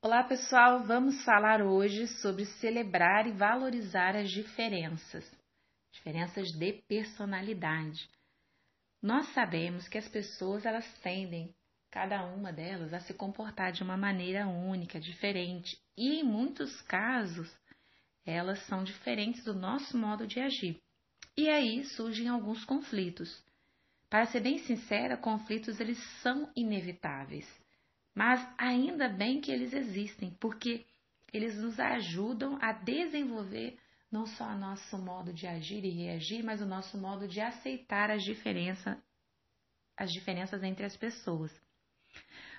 Olá, pessoal! Vamos falar hoje sobre celebrar e valorizar as diferenças, diferenças de personalidade. Nós sabemos que as pessoas elas tendem, cada uma delas, a se comportar de uma maneira única, diferente, e em muitos casos elas são diferentes do nosso modo de agir. E aí surgem alguns conflitos. Para ser bem sincera, conflitos eles são inevitáveis mas ainda bem que eles existem, porque eles nos ajudam a desenvolver não só o nosso modo de agir e reagir, mas o nosso modo de aceitar as diferenças, as diferenças entre as pessoas.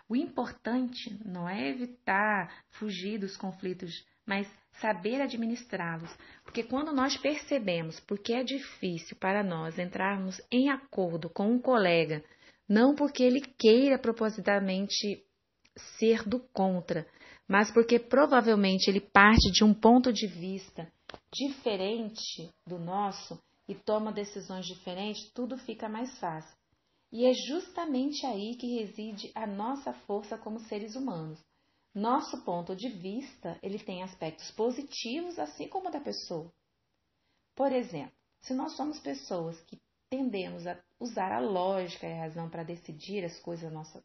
O importante não é evitar fugir dos conflitos, mas saber administrá-los, porque quando nós percebemos porque é difícil para nós entrarmos em acordo com um colega, não porque ele queira propositadamente ser do contra, mas porque provavelmente ele parte de um ponto de vista diferente do nosso e toma decisões diferentes, tudo fica mais fácil. E é justamente aí que reside a nossa força como seres humanos. Nosso ponto de vista, ele tem aspectos positivos assim como o da pessoa. Por exemplo, se nós somos pessoas que tendemos a usar a lógica e a razão para decidir as coisas da nossa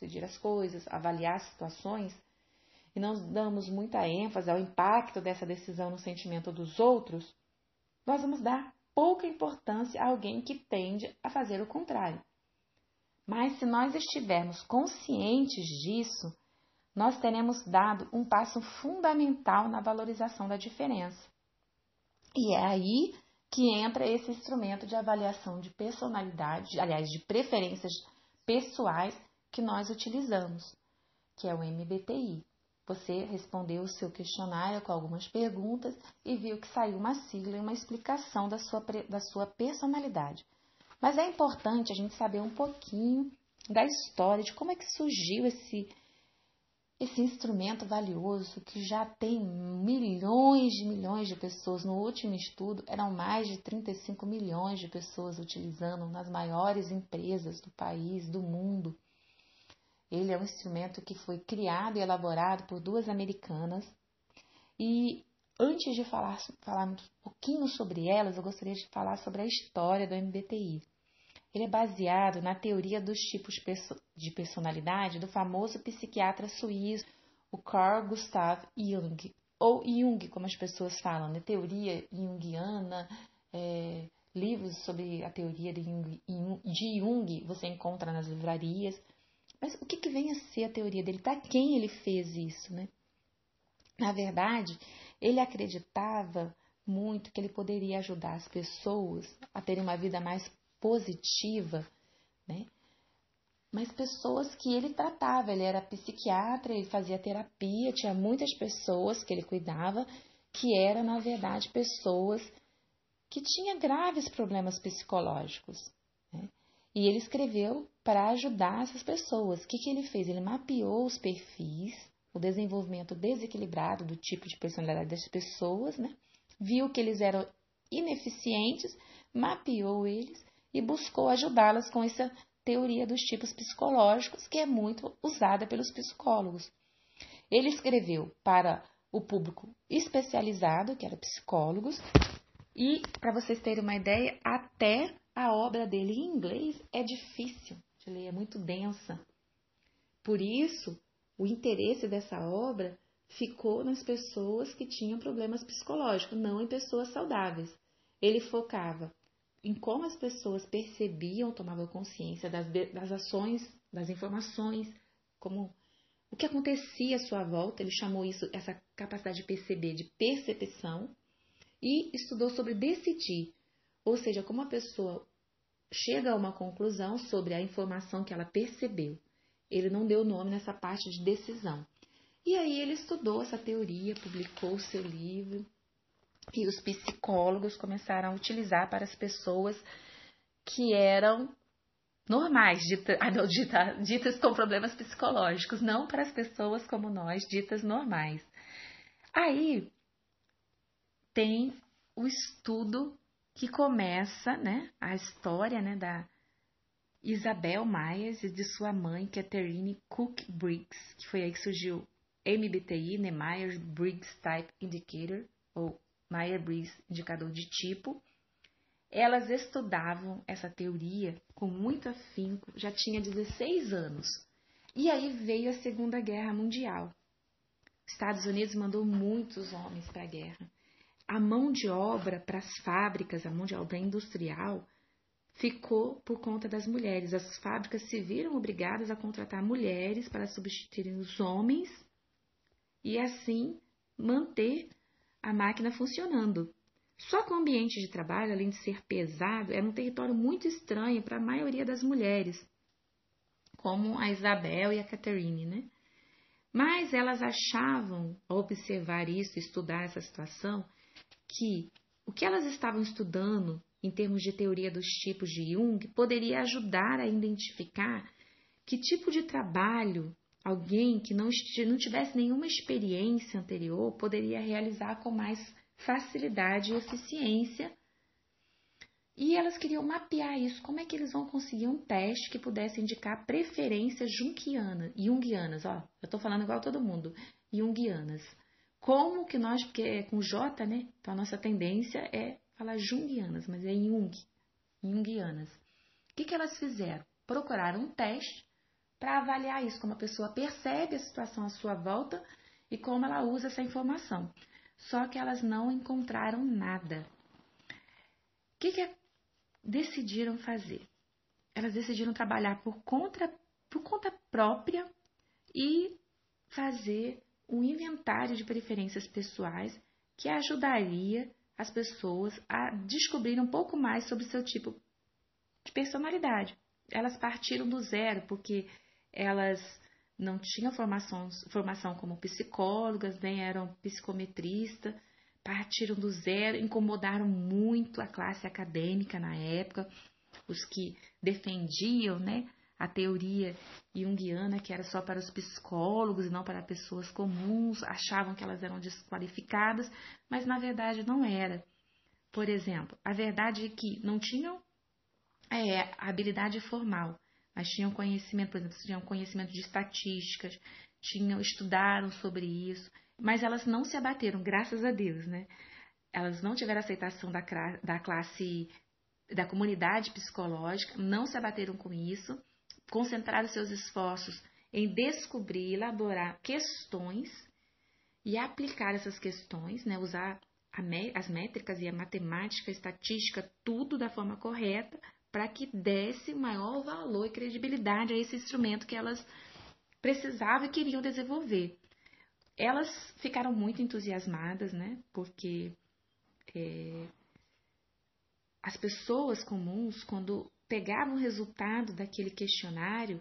decidir as coisas, avaliar situações, e não damos muita ênfase ao impacto dessa decisão no sentimento dos outros, nós vamos dar pouca importância a alguém que tende a fazer o contrário. Mas se nós estivermos conscientes disso, nós teremos dado um passo fundamental na valorização da diferença. E é aí que entra esse instrumento de avaliação de personalidade, aliás, de preferências pessoais que nós utilizamos, que é o MBTI. Você respondeu o seu questionário com algumas perguntas e viu que saiu uma sigla e uma explicação da sua, da sua personalidade. Mas é importante a gente saber um pouquinho da história, de como é que surgiu esse, esse instrumento valioso que já tem milhões de milhões de pessoas. No último estudo, eram mais de 35 milhões de pessoas utilizando nas maiores empresas do país, do mundo. Ele é um instrumento que foi criado e elaborado por duas americanas. E antes de falar, falar um pouquinho sobre elas, eu gostaria de falar sobre a história do MBTI. Ele é baseado na teoria dos tipos de personalidade do famoso psiquiatra suíço, o Carl Gustav Jung, ou Jung, como as pessoas falam, né? teoria junguiana, é, livros sobre a teoria de Jung, de Jung você encontra nas livrarias. Mas o que, que vem a ser a teoria dele? Para quem ele fez isso, né? Na verdade, ele acreditava muito que ele poderia ajudar as pessoas a terem uma vida mais positiva, né? Mas pessoas que ele tratava, ele era psiquiatra, ele fazia terapia, tinha muitas pessoas que ele cuidava que eram, na verdade, pessoas que tinham graves problemas psicológicos. Né? E ele escreveu para ajudar essas pessoas. O que, que ele fez? Ele mapeou os perfis, o desenvolvimento desequilibrado do tipo de personalidade das pessoas, né? viu que eles eram ineficientes, mapeou eles e buscou ajudá-las com essa teoria dos tipos psicológicos, que é muito usada pelos psicólogos. Ele escreveu para o público especializado, que era psicólogos, e, para vocês terem uma ideia, até a obra dele em inglês é difícil de ler, é muito densa. Por isso, o interesse dessa obra ficou nas pessoas que tinham problemas psicológicos, não em pessoas saudáveis. Ele focava em como as pessoas percebiam, tomavam consciência das, das ações, das informações, como o que acontecia à sua volta. Ele chamou isso, essa capacidade de perceber, de percepção, e estudou sobre decidir, ou seja, como a pessoa chega a uma conclusão sobre a informação que ela percebeu. Ele não deu nome nessa parte de decisão. E aí ele estudou essa teoria, publicou o seu livro, e os psicólogos começaram a utilizar para as pessoas que eram normais, ah, ditas com problemas psicológicos, não para as pessoas como nós, ditas normais. Aí tem o estudo que começa né, a história né, da Isabel Myers e de sua mãe, Catherine Cook Briggs, que foi aí que surgiu MBTI, né, Myers-Briggs Type Indicator, ou Myers-Briggs Indicador de Tipo, elas estudavam essa teoria com muito afinco, já tinha 16 anos. E aí veio a Segunda Guerra Mundial. Estados Unidos mandou muitos homens para a guerra. A mão de obra para as fábricas, a mão de obra industrial, ficou por conta das mulheres. As fábricas se viram obrigadas a contratar mulheres para substituírem os homens e assim manter a máquina funcionando. Só que o ambiente de trabalho, além de ser pesado, era um território muito estranho para a maioria das mulheres, como a Isabel e a Catherine, né? Mas elas achavam, ao observar isso, estudar essa situação, que o que elas estavam estudando em termos de teoria dos tipos de Jung poderia ajudar a identificar que tipo de trabalho alguém que não, não tivesse nenhuma experiência anterior poderia realizar com mais facilidade e eficiência. E elas queriam mapear isso. Como é que eles vão conseguir um teste que pudesse indicar preferências junguianas, junguianas, ó, eu estou falando igual todo mundo, junguianas. Como que nós, porque é com J, né? Então a nossa tendência é falar junguianas, mas é Jung, junguianas. O que, que elas fizeram? Procuraram um teste para avaliar isso, como a pessoa percebe a situação à sua volta e como ela usa essa informação. Só que elas não encontraram nada. O que, que decidiram fazer? Elas decidiram trabalhar por conta, por conta própria e fazer um inventário de preferências pessoais que ajudaria as pessoas a descobrir um pouco mais sobre seu tipo de personalidade. Elas partiram do zero porque elas não tinham formação, formação como psicólogas, nem eram psicometristas, partiram do zero, incomodaram muito a classe acadêmica na época, os que defendiam né, a teoria junguiana, que era só para os psicólogos e não para pessoas comuns, achavam que elas eram desqualificadas, mas na verdade não era. Por exemplo, a verdade é que não tinham é, habilidade formal, mas tinham conhecimento, por exemplo, tinham conhecimento de estatísticas, tinham estudaram sobre isso, mas elas não se abateram, graças a Deus, né? Elas não tiveram aceitação da, da classe, da comunidade psicológica, não se abateram com isso, concentraram seus esforços em descobrir, elaborar questões e aplicar essas questões, né? Usar as métricas e a matemática, a estatística, tudo da forma correta para que desse maior valor e credibilidade a esse instrumento que elas precisavam e queriam desenvolver. Elas ficaram muito entusiasmadas, né? Porque é, as pessoas comuns, quando pegavam o resultado daquele questionário,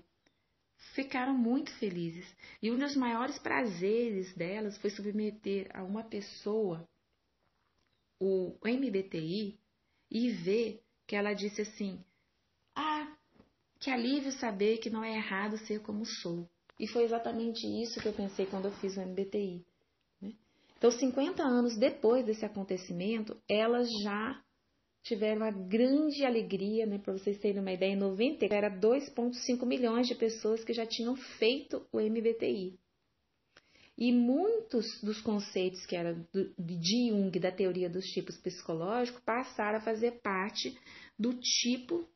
ficaram muito felizes. E um dos maiores prazeres delas foi submeter a uma pessoa o MBTI e ver que ela disse assim: Ah, que alívio saber que não é errado ser como sou. E foi exatamente isso que eu pensei quando eu fiz o MBTI. Né? Então, 50 anos depois desse acontecimento, elas já tiveram a grande alegria, né, para vocês terem uma ideia, em 90 era 2,5 milhões de pessoas que já tinham feito o MBTI. E muitos dos conceitos que eram de Jung, da teoria dos tipos psicológicos, passaram a fazer parte do tipo,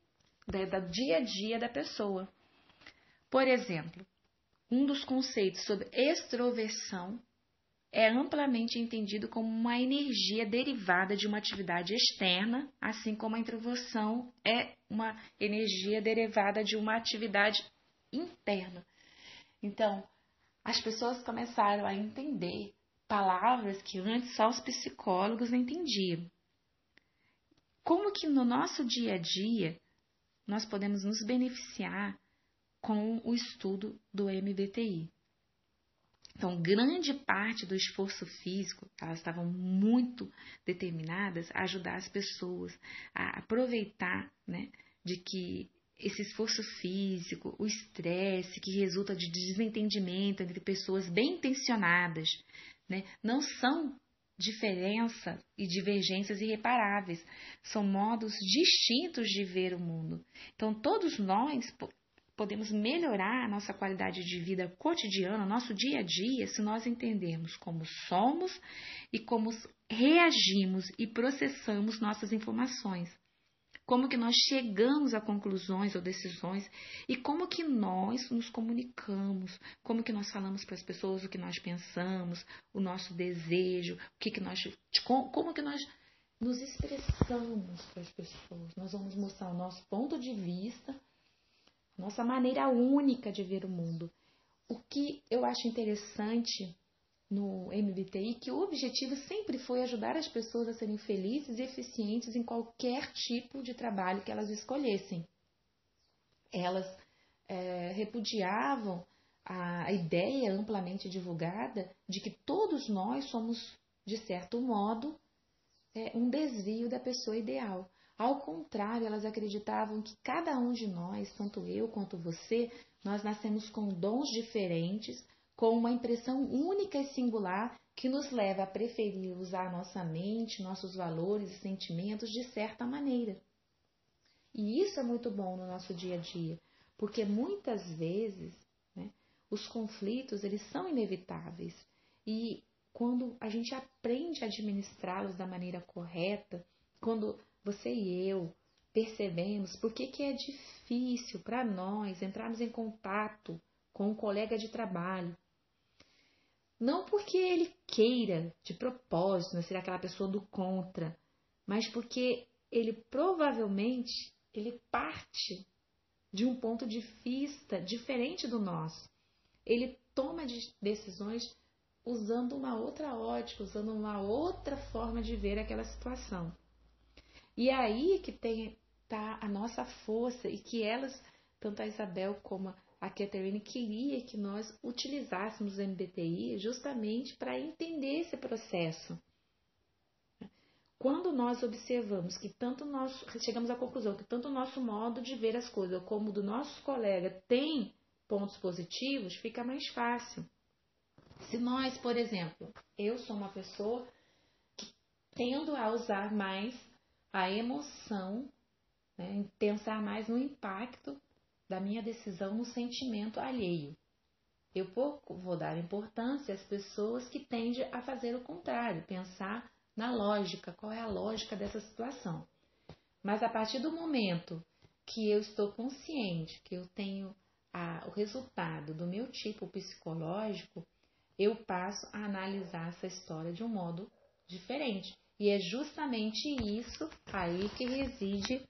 da, do dia a dia da pessoa. Por exemplo, um dos conceitos sobre extroversão é amplamente entendido como uma energia derivada de uma atividade externa, assim como a introversão é uma energia derivada de uma atividade interna. Então, as pessoas começaram a entender palavras que antes só os psicólogos entendiam. Como que no nosso dia a dia nós podemos nos beneficiar com o estudo do MBTI? Então, grande parte do esforço físico, elas estavam muito determinadas a ajudar as pessoas a aproveitar né, de que esse esforço físico, o estresse que resulta de desentendimento entre pessoas bem intencionadas, né, não são diferença e divergências irreparáveis, são modos distintos de ver o mundo. Então, todos nós podemos melhorar a nossa qualidade de vida cotidiana, nosso dia a dia, se nós entendermos como somos e como reagimos e processamos nossas informações. Como que nós chegamos a conclusões ou decisões e como que nós nos comunicamos, como que nós falamos para as pessoas o que nós pensamos, o nosso desejo, o que, que nós como que nós nos expressamos para as pessoas. Nós vamos mostrar o nosso ponto de vista, nossa maneira única de ver o mundo. O que eu acho interessante no MBTI que o objetivo sempre foi ajudar as pessoas a serem felizes e eficientes em qualquer tipo de trabalho que elas escolhessem. Elas é, repudiavam a ideia amplamente divulgada de que todos nós somos, de certo modo, é, um desvio da pessoa ideal. Ao contrário, elas acreditavam que cada um de nós, tanto eu quanto você, nós nascemos com dons diferentes, com uma impressão única e singular que nos leva a preferir usar nossa mente, nossos valores e sentimentos de certa maneira. E isso é muito bom no nosso dia a dia, porque muitas vezes né, os conflitos eles são inevitáveis e quando a gente aprende a administrá-los da maneira correta, quando você e eu percebemos por que, é difícil para nós entrarmos em contato com um colega de trabalho. Não porque ele queira, de propósito, né, ser aquela pessoa do contra, mas porque ele provavelmente ele parte de um ponto de vista diferente do nosso. Ele toma decisões usando uma outra ótica, usando uma outra forma de ver aquela situação. E é aí que tem tá a nossa força e que elas, tanto a Isabel como a Catherine, queria que nós utilizássemos o MBTI justamente para entender esse processo. Quando nós observamos que tanto nós chegamos à conclusão que tanto o nosso modo de ver as coisas como o do nosso colega tem pontos positivos, fica mais fácil. Se nós, por exemplo, eu sou uma pessoa que tendo a usar mais a emoção, né, pensar mais no impacto da minha decisão no sentimento alheio. Eu pouco vou dar importância às pessoas que tendem a fazer o contrário, pensar na lógica, qual é a lógica dessa situação. Mas a partir do momento que eu estou consciente que eu tenho a, o resultado do meu tipo psicológico, eu passo a analisar essa história de um modo diferente. E é justamente isso aí que reside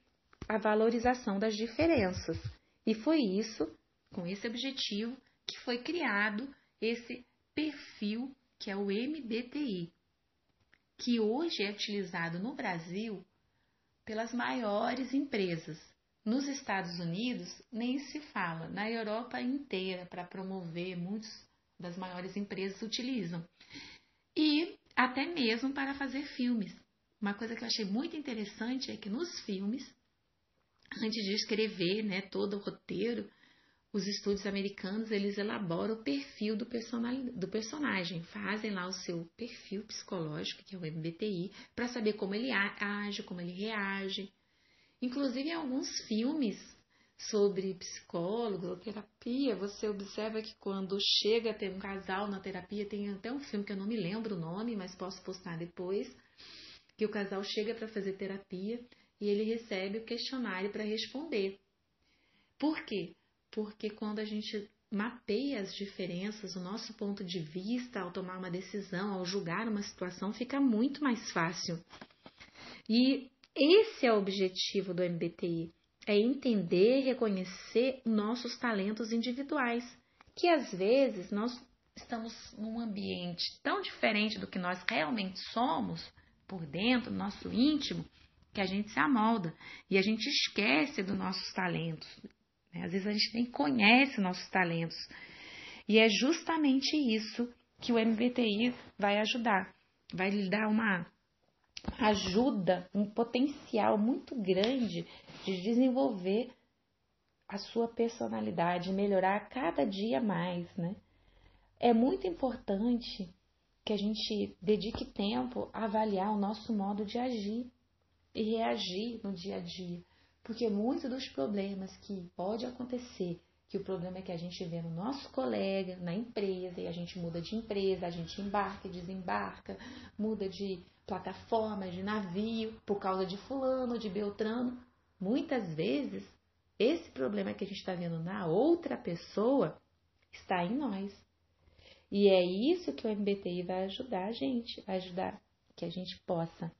a valorização das diferenças. E foi isso, com esse objetivo, que foi criado esse perfil que é o MBTI, que hoje é utilizado no Brasil pelas maiores empresas. Nos Estados Unidos nem se fala, na Europa inteira para promover muitos das maiores empresas utilizam. E até mesmo para fazer filmes. Uma coisa que eu achei muito interessante é que nos filmes, antes de escrever né, todo o roteiro, os estúdios americanos eles elaboram o perfil do, do personagem, fazem lá o seu perfil psicológico, que é o MBTI, para saber como ele age, como ele reage. Inclusive, em alguns filmes sobre psicólogos ou terapia, você observa que quando chega a ter um casal na terapia, tem até um filme que eu não me lembro o nome, mas posso postar depois, que o casal chega para fazer terapia e ele recebe o questionário para responder. Por quê? Porque quando a gente mapeia as diferenças, o nosso ponto de vista ao tomar uma decisão, ao julgar uma situação, fica muito mais fácil. E esse é o objetivo do MBTI é entender reconhecer nossos talentos individuais, que às vezes nós estamos num ambiente tão diferente do que nós realmente somos, por dentro, nosso íntimo, que a gente se amolda e a gente esquece dos nossos talentos. Né? Às vezes a gente nem conhece nossos talentos. E é justamente isso que o MBTI vai ajudar. Vai lhe dar uma ajuda, um potencial muito grande de desenvolver a sua personalidade, melhorar cada dia mais, né? É muito importante que a gente dedique tempo a avaliar o nosso modo de agir e reagir no dia a dia, porque muitos dos problemas que pode acontecer que o problema é que a gente vê no nosso colega, na empresa, e a gente muda de empresa, a gente embarca e desembarca, muda de plataforma, de navio, por causa de fulano, de beltrano. Muitas vezes, esse problema que a gente está vendo na outra pessoa está em nós. E é isso que o MBTI vai ajudar a gente, vai ajudar que a gente possa,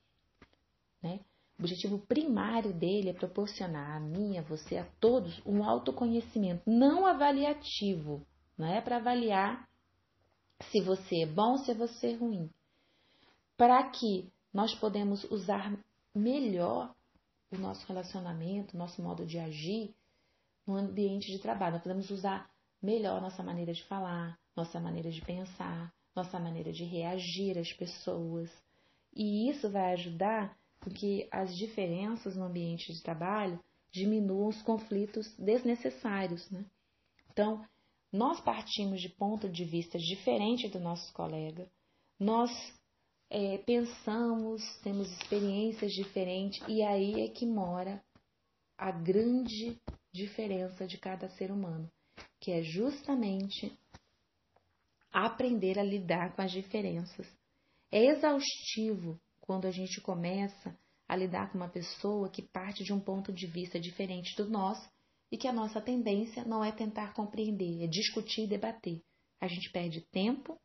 né? O objetivo primário dele é proporcionar a mim, a você, a todos um autoconhecimento não avaliativo. Não é para avaliar se você é bom, se você é ruim. Para que nós podemos usar melhor o nosso relacionamento, o nosso modo de agir no ambiente de trabalho. Nós podemos usar melhor nossa maneira de falar, nossa maneira de pensar, nossa maneira de reagir às pessoas. E isso vai ajudar com que as diferenças no ambiente de trabalho diminuam os conflitos desnecessários. Né? Então, nós partimos de ponto de vista diferente do nosso colega, nós é, pensamos, temos experiências diferentes, e aí é que mora a grande diferença de cada ser humano, que é justamente aprender a lidar com as diferenças. É exaustivo quando a gente começa a lidar com uma pessoa que parte de um ponto de vista diferente do nosso e que a nossa tendência não é tentar compreender, é discutir e debater. A gente perde tempo,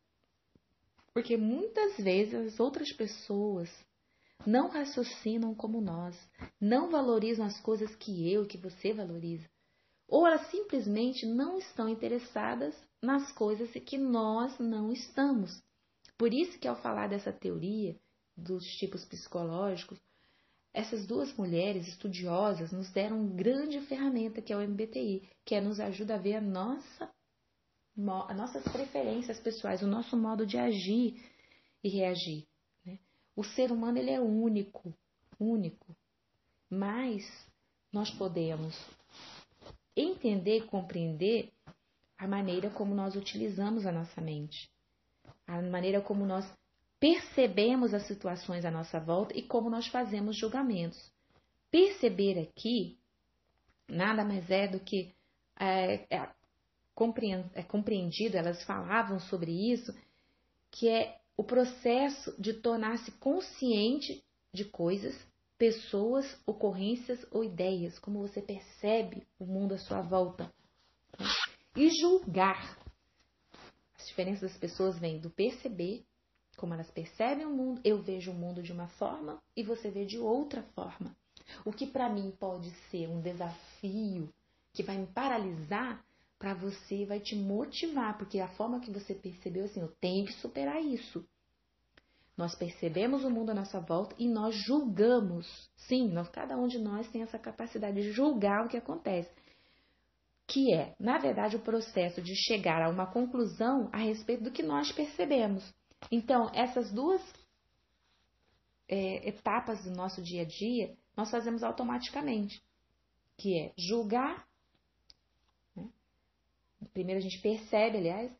porque muitas vezes as outras pessoas não raciocinam como nós, não valorizam as coisas que eu, que você valoriza. Ou elas simplesmente não estão interessadas nas coisas que nós não estamos. Por isso que ao falar dessa teoria dos tipos psicológicos, essas duas mulheres estudiosas nos deram uma grande ferramenta que é o MBTI, que é, nos ajuda a ver a nossa, as nossas preferências pessoais, o nosso modo de agir e reagir. Né? O ser humano ele é único, único, mas nós podemos entender e compreender a maneira como nós utilizamos a nossa mente, a maneira como nós percebemos as situações à nossa volta e como nós fazemos julgamentos. Perceber aqui nada mais é do que é, é, é compreendido, elas falavam sobre isso, que é o processo de tornar-se consciente de coisas, pessoas, ocorrências ou ideias, como você percebe o mundo à sua volta. E julgar. As diferenças das pessoas vêm do perceber como elas percebem o mundo, eu vejo o mundo de uma forma e você vê de outra forma. O que para mim pode ser um desafio que vai me paralisar, para você vai te motivar, porque a forma que você percebeu assim, eu tenho que superar isso. Nós percebemos o mundo à nossa volta e nós julgamos. Sim, nós, cada um de nós tem essa capacidade de julgar o que acontece. Que é, na verdade, o processo de chegar a uma conclusão a respeito do que nós percebemos. Então, essas duas é, etapas do nosso dia a dia, nós fazemos automaticamente, que é julgar. Né? Primeiro a gente percebe, aliás,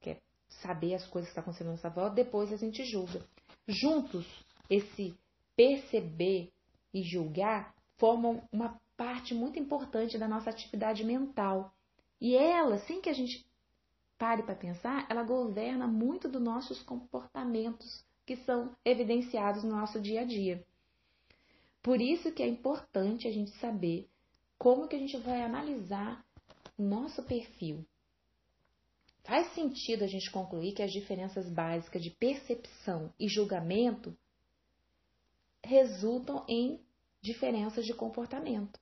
que é saber as coisas que estão acontecendo à nossa volta, depois a gente julga. Juntos, esse perceber e julgar formam uma parte muito importante da nossa atividade mental. E ela, sem que a gente pare para pensar, ela governa muito dos nossos comportamentos que são evidenciados no nosso dia a dia. Por isso que é importante a gente saber como que a gente vai analisar o nosso perfil. Faz sentido a gente concluir que as diferenças básicas de percepção e julgamento resultam em diferenças de comportamento.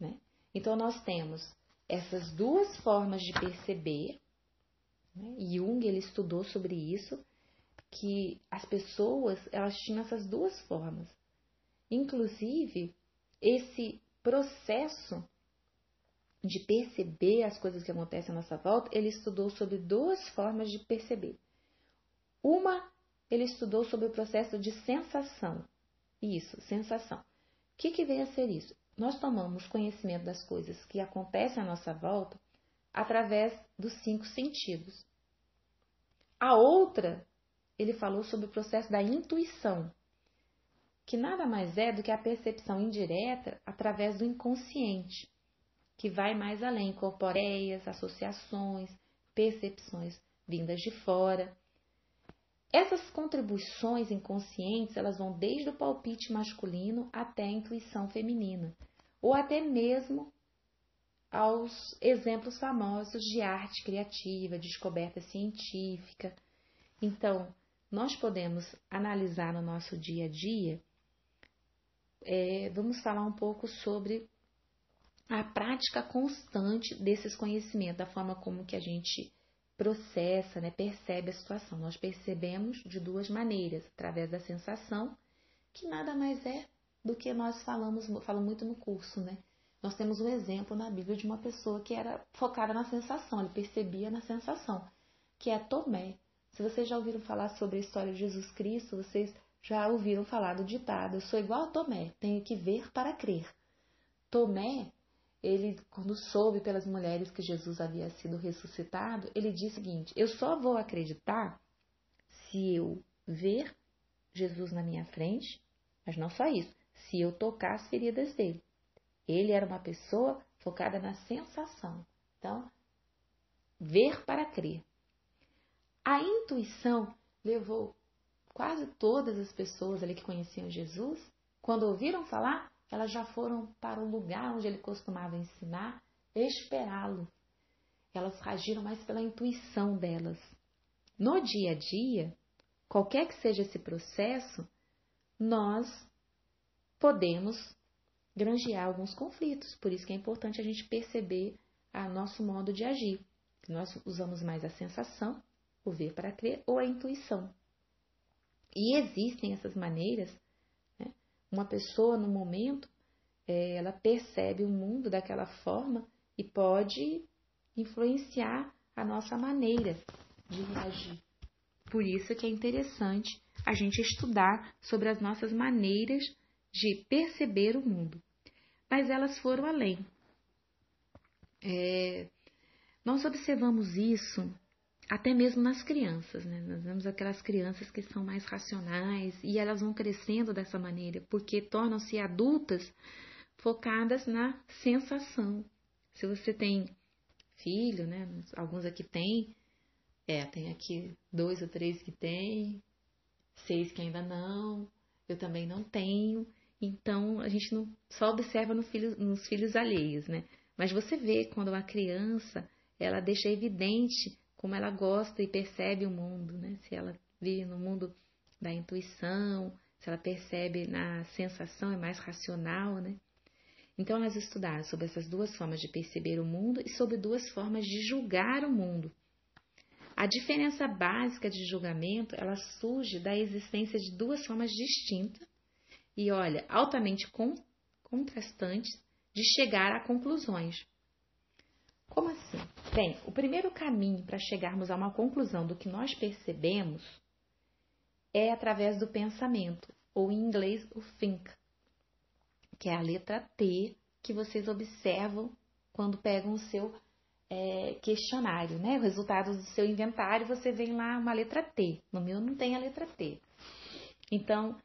Né? Então, nós temos essas duas formas de perceber? Jung ele estudou sobre isso, que as pessoas elas tinham essas duas formas. Inclusive, esse processo de perceber as coisas que acontecem à nossa volta, ele estudou sobre duas formas de perceber. Uma, ele estudou sobre o processo de sensação. Isso, sensação. O que, que vem a ser isso? Nós tomamos conhecimento das coisas que acontecem à nossa volta através dos cinco sentidos. A outra, ele falou sobre o processo da intuição, que nada mais é do que a percepção indireta através do inconsciente. que vai mais além, incorpora ideias, associações, percepções vindas de fora. Essas contribuições inconscientes, elas vão desde o palpite masculino até a intuição feminina, ou até mesmo aos exemplos famosos de arte criativa, descoberta científica. Então, nós podemos analisar no nosso dia a dia, é, vamos falar um pouco sobre a prática constante desses conhecimentos, da forma como que a gente processa, né, percebe a situação. Nós percebemos de duas maneiras, através da sensação, que nada mais é do que nós falamos, falo muito no curso, né? Nós temos um exemplo na Bíblia de uma pessoa que era focada na sensação, ele percebia na sensação, que é Tomé. Se vocês já ouviram falar sobre a história de Jesus Cristo, vocês já ouviram falar do ditado: Eu sou igual a Tomé, tenho que ver para crer. Tomé ele, quando soube pelas mulheres que Jesus havia sido ressuscitado, ele disse o seguinte: Eu só vou acreditar se eu ver Jesus na minha frente, mas não só isso, se eu tocar as feridas dele. Ele era uma pessoa focada na sensação. Então, ver para crer. A intuição levou quase todas as pessoas ali que conheciam Jesus, quando ouviram falar, elas já foram para o lugar onde ele costumava ensinar, esperá-lo. Elas agiram mais pela intuição delas. No dia a dia, qualquer que seja esse processo, nós podemos granjear alguns conflitos. Por isso que é importante a gente perceber a nosso modo de agir. Nós usamos mais a sensação, o ver para crer, ou a intuição. E existem essas maneiras uma pessoa no momento, é, ela percebe o mundo daquela forma e pode influenciar a nossa maneira de reagir. Por isso que é interessante a gente estudar sobre as nossas maneiras de perceber o mundo. Mas elas foram além. É, nós observamos isso até mesmo nas crianças, né? Nós vemos aquelas crianças que são mais racionais e elas vão crescendo dessa maneira, porque tornam-se adultas focadas na sensação. Se você tem filho, né? Alguns aqui têm, é, tem aqui dois ou três que têm, seis que ainda não, eu também não tenho. Então a gente não só observa no filho, nos filhos alheios, né? Mas você vê quando uma criança ela deixa evidente como ela gosta e percebe o mundo, né? Se ela vive no mundo da intuição, se ela percebe na sensação, é mais racional, né? Então, nós estudamos sobre essas duas formas de perceber o mundo e sobre duas formas de julgar o mundo. A diferença básica de julgamento, ela surge da existência de duas formas distintas e, olha, altamente contrastantes de chegar a conclusões. Como assim? Bem, o primeiro caminho para chegarmos a uma conclusão do que nós percebemos é através do pensamento, ou em inglês o think, que é a letra T que vocês observam quando pegam o seu é, questionário, né? O resultado do seu inventário, você vem lá uma letra T. No meu não tem a letra T. Então,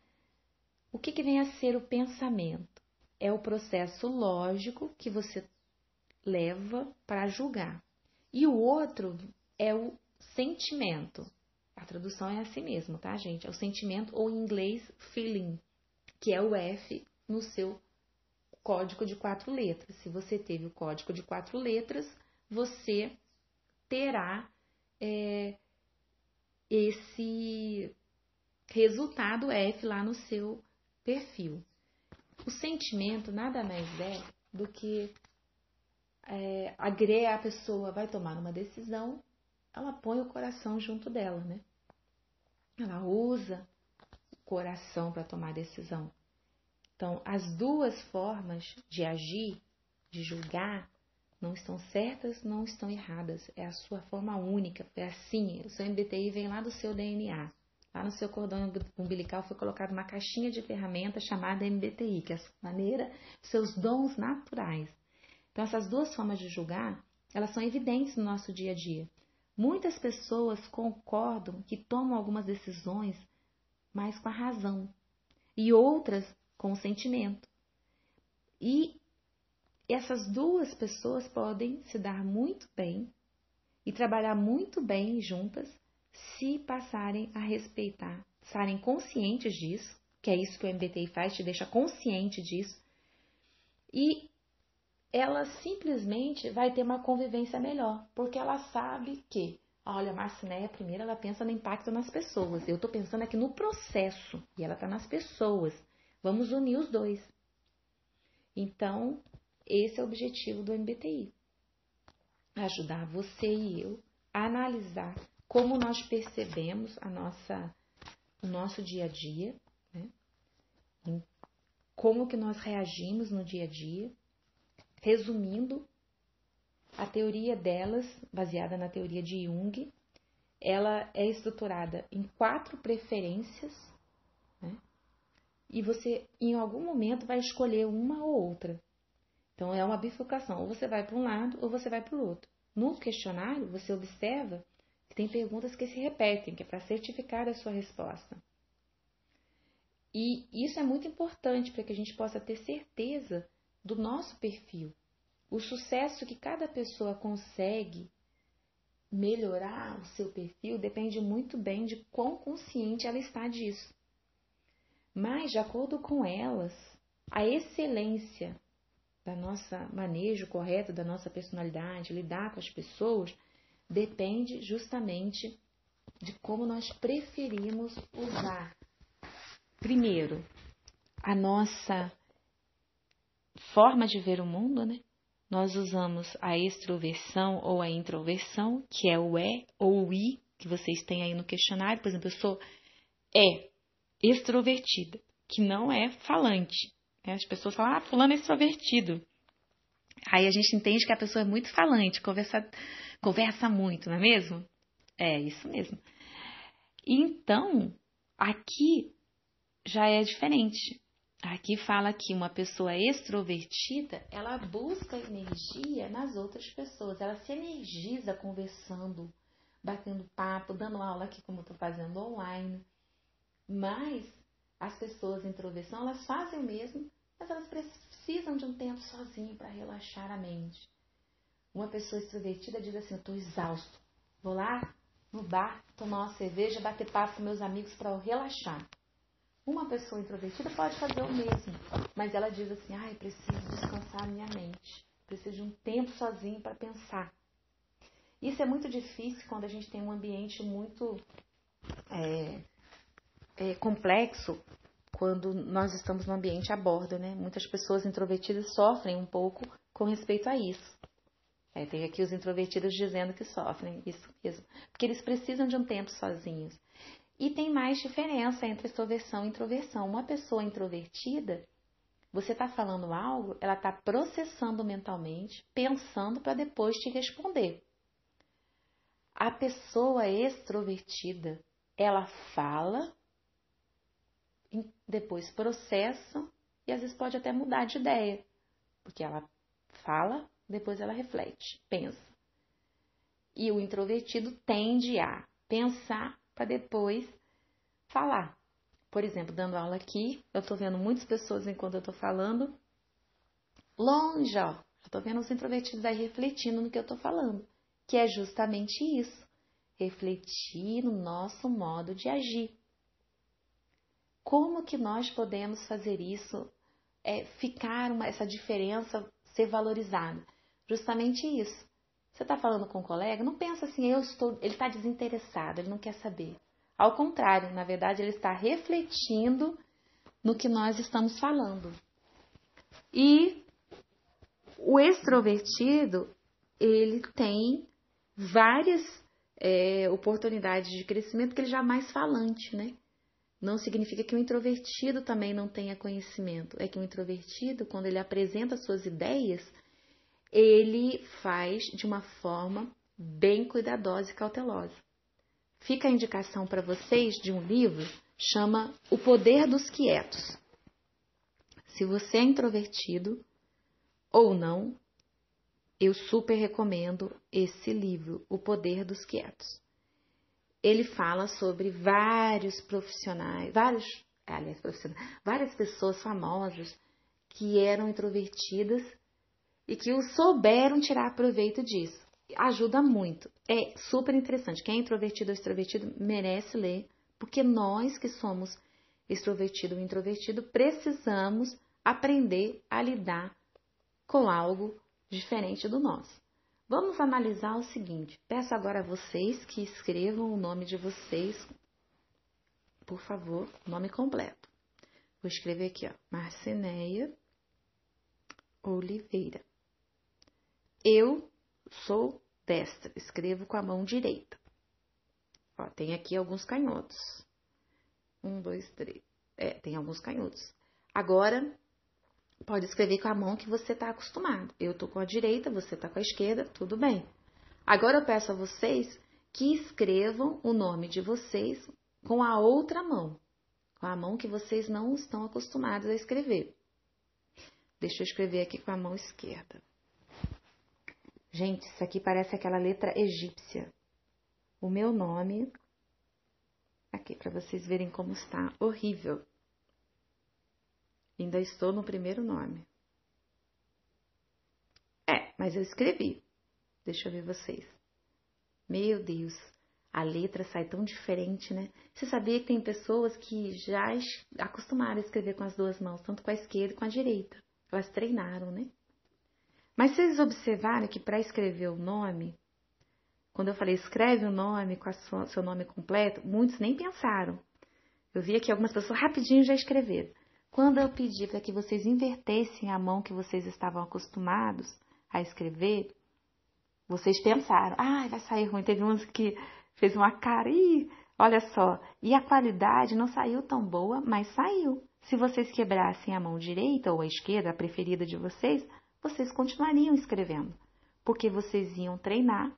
o que, que vem a ser o pensamento? É o processo lógico que você leva para julgar. E o outro é o sentimento. A tradução é assim mesmo, tá, gente? É o sentimento, ou em inglês, feeling, que é o F no seu código de quatro letras. Se você teve o código de quatro letras, você terá é, esse resultado F lá no seu perfil. O sentimento nada mais é do que é, a a pessoa vai tomar uma decisão, ela põe o coração junto dela, né? Ela usa o coração para tomar a decisão. Então, as duas formas de agir, de julgar, não estão certas, não estão erradas. É a sua forma única. É assim. O seu MBTI vem lá do seu DNA. Lá no seu cordão umbilical foi colocada uma caixinha de ferramentas chamada MBTI, que é a maneira, seus dons naturais. Então, essas duas formas de julgar, elas são evidentes no nosso dia a dia. Muitas pessoas concordam que tomam algumas decisões mais com a razão e outras com o sentimento. E essas duas pessoas podem se dar muito bem e trabalhar muito bem juntas se passarem a respeitar, estarem conscientes disso, que é isso que o MBTI faz, te deixa consciente disso, e ela simplesmente vai ter uma convivência melhor, porque ela sabe que, olha, a Marcinéia, primeiro, ela pensa no impacto nas pessoas. Eu estou pensando aqui no processo e ela está nas pessoas. Vamos unir os dois. Então, esse é o objetivo do MBTI. Ajudar você e eu a analisar como nós percebemos a nossa, o nosso dia a dia, né? como que nós reagimos no dia a dia. Resumindo, a teoria delas, baseada na teoria de Jung, ela é estruturada em quatro preferências, né? e você, em algum momento, vai escolher uma ou outra. Então, é uma bifurcação. Ou você vai para um lado ou você vai para o outro. No questionário, você observa tem perguntas que se repetem, que é para certificar a sua resposta. E isso é muito importante para que a gente possa ter certeza do nosso perfil. O sucesso que cada pessoa consegue melhorar o seu perfil depende muito bem de quão consciente ela está disso. Mas, de acordo com elas, a excelência da nossa manejo correto da nossa personalidade, lidar com as pessoas, depende justamente de como nós preferimos usar. Primeiro, a nossa forma de ver o mundo, né? Nós usamos a extroversão ou a introversão, que é o é ou o i, que vocês têm aí no questionário. Por exemplo, eu sou é extrovertida, que não é falante. Né? As pessoas falam, ah, fulano é extrovertido. Aí a gente entende que a pessoa é muito falante, conversa, conversa muito, não é mesmo? É, isso mesmo. Então, aqui já é diferente. Aqui fala que uma pessoa extrovertida, ela busca energia nas outras pessoas, ela se energiza conversando, batendo papo, dando aula aqui como estou fazendo online. Mas as pessoas introversão, elas fazem o mesmo, mas elas precisam de um tempo sozinho para relaxar a mente. Uma pessoa extrovertida diz assim: Eu estou exausto, vou lá no bar tomar uma cerveja, bater papo com meus amigos para eu relaxar. Uma pessoa introvertida pode fazer o mesmo, mas ela diz assim: ai, preciso descansar a minha mente, preciso de um tempo sozinho para pensar. Isso é muito difícil quando a gente tem um ambiente muito é, é, complexo, quando nós estamos no ambiente a bordo, né? Muitas pessoas introvertidas sofrem um pouco com respeito a isso. É, tem aqui os introvertidos dizendo que sofrem, isso mesmo, porque eles precisam de um tempo sozinhos. E tem mais diferença entre extroversão e introversão. Uma pessoa introvertida, você está falando algo, ela está processando mentalmente, pensando para depois te responder. A pessoa extrovertida, ela fala, depois processa e às vezes pode até mudar de ideia, porque ela fala, depois ela reflete, pensa. E o introvertido tende a pensar para depois falar. Por exemplo, dando aula aqui, eu estou vendo muitas pessoas enquanto eu estou falando, longe, ó. Eu vendo os introvertidos aí refletindo no que eu estou falando, que é justamente isso. Refletir no nosso modo de agir. Como que nós podemos fazer isso, é, ficar uma, essa diferença ser valorizada? Justamente isso. Você está falando com um colega, não pensa assim, eu estou, ele está desinteressado, ele não quer saber. Ao contrário, na verdade, ele está refletindo no que nós estamos falando. E o extrovertido, ele tem várias é, oportunidades de crescimento que ele já é mais falante, né? Não significa que o introvertido também não tenha conhecimento. É que o introvertido, quando ele apresenta suas ideias, ele faz de uma forma bem cuidadosa e cautelosa. Fica a indicação para vocês de um livro, chama O Poder dos Quietos. Se você é introvertido ou não, eu super recomendo esse livro, O Poder dos Quietos. Ele fala sobre vários profissionais, vários, aliás, profissionais, várias pessoas famosas que eram introvertidas e que souberam tirar proveito disso. Ajuda muito. É super interessante. Quem é introvertido ou extrovertido merece ler, porque nós que somos extrovertido ou introvertido precisamos aprender a lidar com algo diferente do nosso. Vamos analisar o seguinte. Peço agora a vocês que escrevam o nome de vocês, por favor, nome completo. Vou escrever aqui, ó, Marceneia Oliveira. Eu sou destra, escrevo com a mão direita. Ó, tem aqui alguns canhotos. Um, dois, três. É, tem alguns canhotos. Agora, pode escrever com a mão que você está acostumado. Eu estou com a direita, você está com a esquerda, tudo bem. Agora eu peço a vocês que escrevam o nome de vocês com a outra mão, com a mão que vocês não estão acostumados a escrever. Deixa eu escrever aqui com a mão esquerda. Gente, isso aqui parece aquela letra egípcia. O meu nome, aqui para vocês verem como está horrível. Ainda estou no primeiro nome. É, mas eu escrevi. Deixa eu ver vocês. Meu Deus, a letra sai tão diferente, né? Você sabia que tem pessoas que já acostumaram a escrever com as duas mãos, tanto com a esquerda como com a direita. Elas treinaram, né? Mas vocês observaram que para escrever o nome, quando eu falei escreve o nome com o seu nome completo, muitos nem pensaram. Eu vi que algumas pessoas rapidinho já escreveram. Quando eu pedi para que vocês invertessem a mão que vocês estavam acostumados a escrever, vocês pensaram, ah, vai sair ruim. Teve uns que fez uma cara, e olha só. E a qualidade não saiu tão boa, mas saiu. Se vocês quebrassem a mão direita ou a esquerda, a preferida de vocês, vocês continuariam escrevendo, porque vocês iam treinar.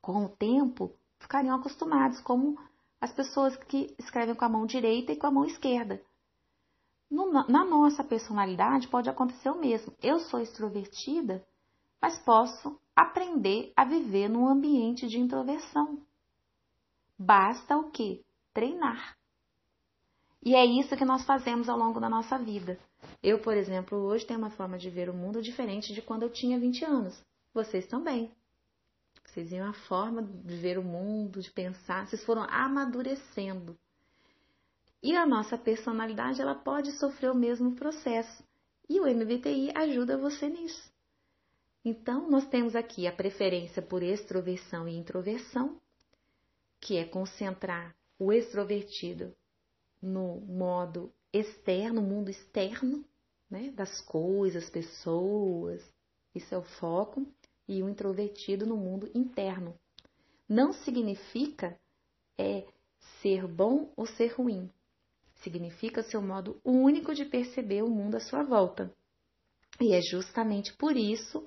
Com o tempo, ficariam acostumados, como as pessoas que escrevem com a mão direita e com a mão esquerda. No, na nossa personalidade pode acontecer o mesmo. Eu sou extrovertida, mas posso aprender a viver num ambiente de introversão. Basta o que? Treinar. E é isso que nós fazemos ao longo da nossa vida. Eu, por exemplo, hoje tenho uma forma de ver o mundo diferente de quando eu tinha 20 anos. Vocês também. Vocês têm uma forma de ver o mundo, de pensar, vocês foram amadurecendo. E a nossa personalidade ela pode sofrer o mesmo processo. E o MBTI ajuda você nisso. Então, nós temos aqui a preferência por extroversão e introversão, que é concentrar o extrovertido no modo externo, mundo externo, né, das coisas, pessoas, isso é o foco, e o introvertido no mundo interno. Não significa é ser bom ou ser ruim, significa seu modo único de perceber o mundo à sua volta. E é justamente por isso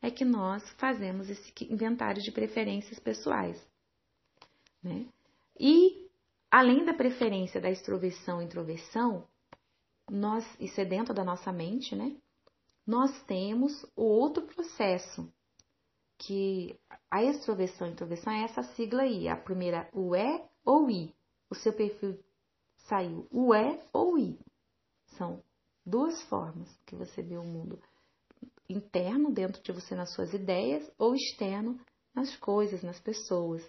é que nós fazemos esse inventário de preferências pessoais. Né? E, além da preferência da extroversão e introversão, nós, isso é dentro da nossa mente, né? Nós temos o outro processo, que a extroversão e introversão é essa sigla aí, a primeira, o é ou i. O seu perfil saiu o é ou i. São duas formas que você vê o mundo interno dentro de você nas suas ideias ou externo nas coisas, nas pessoas.